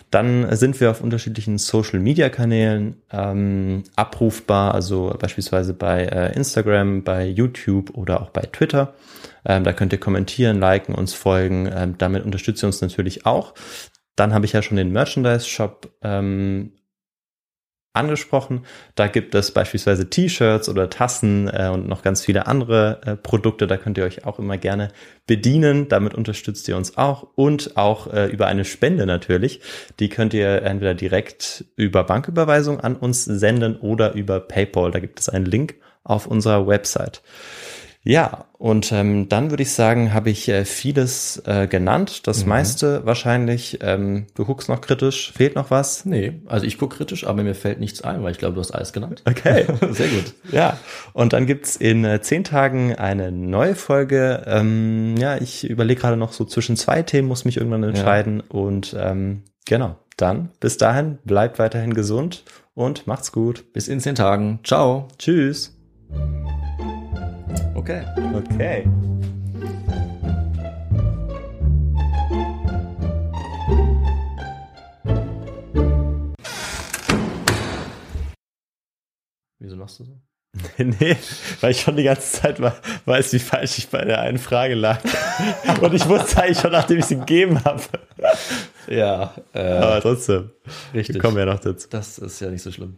Dann sind wir auf unterschiedlichen Social-Media-Kanälen ähm, abrufbar, also beispielsweise bei äh, Instagram, bei YouTube oder auch bei Twitter. Ähm, da könnt ihr kommentieren, liken, uns folgen. Ähm, damit unterstützt ihr uns natürlich auch. Dann habe ich ja schon den Merchandise-Shop ähm, angesprochen. Da gibt es beispielsweise T-Shirts oder Tassen äh, und noch ganz viele andere äh, Produkte. Da könnt ihr euch auch immer gerne bedienen. Damit unterstützt ihr uns auch und auch äh, über eine Spende natürlich. Die könnt ihr entweder direkt über Banküberweisung an uns senden oder über PayPal. Da gibt es einen Link auf unserer Website. Ja, und ähm, dann würde ich sagen, habe ich äh, vieles äh, genannt. Das mhm. meiste wahrscheinlich. Ähm, du guckst noch kritisch. Fehlt noch was? Nee, also ich gucke kritisch, aber mir fällt nichts ein, weil ich glaube, du hast alles genannt. Okay, [LAUGHS] sehr gut. Ja, und dann gibt's in äh, zehn Tagen eine neue Folge. Ähm, ja, ich überlege gerade noch so zwischen zwei Themen, muss mich irgendwann entscheiden. Ja. Und ähm, genau, dann bis dahin, bleibt weiterhin gesund und macht's gut. Bis in zehn Tagen. Ciao. Tschüss. Okay. Okay. Wieso machst du so? [LAUGHS] nee, weil ich schon die ganze Zeit weiß, wie falsch ich bei der einen Frage lag. [LAUGHS] Und ich wusste eigentlich schon, nachdem ich sie gegeben habe. Ja, äh, aber trotzdem. Richtig. Wir kommen ja noch dazu. Das ist ja nicht so schlimm.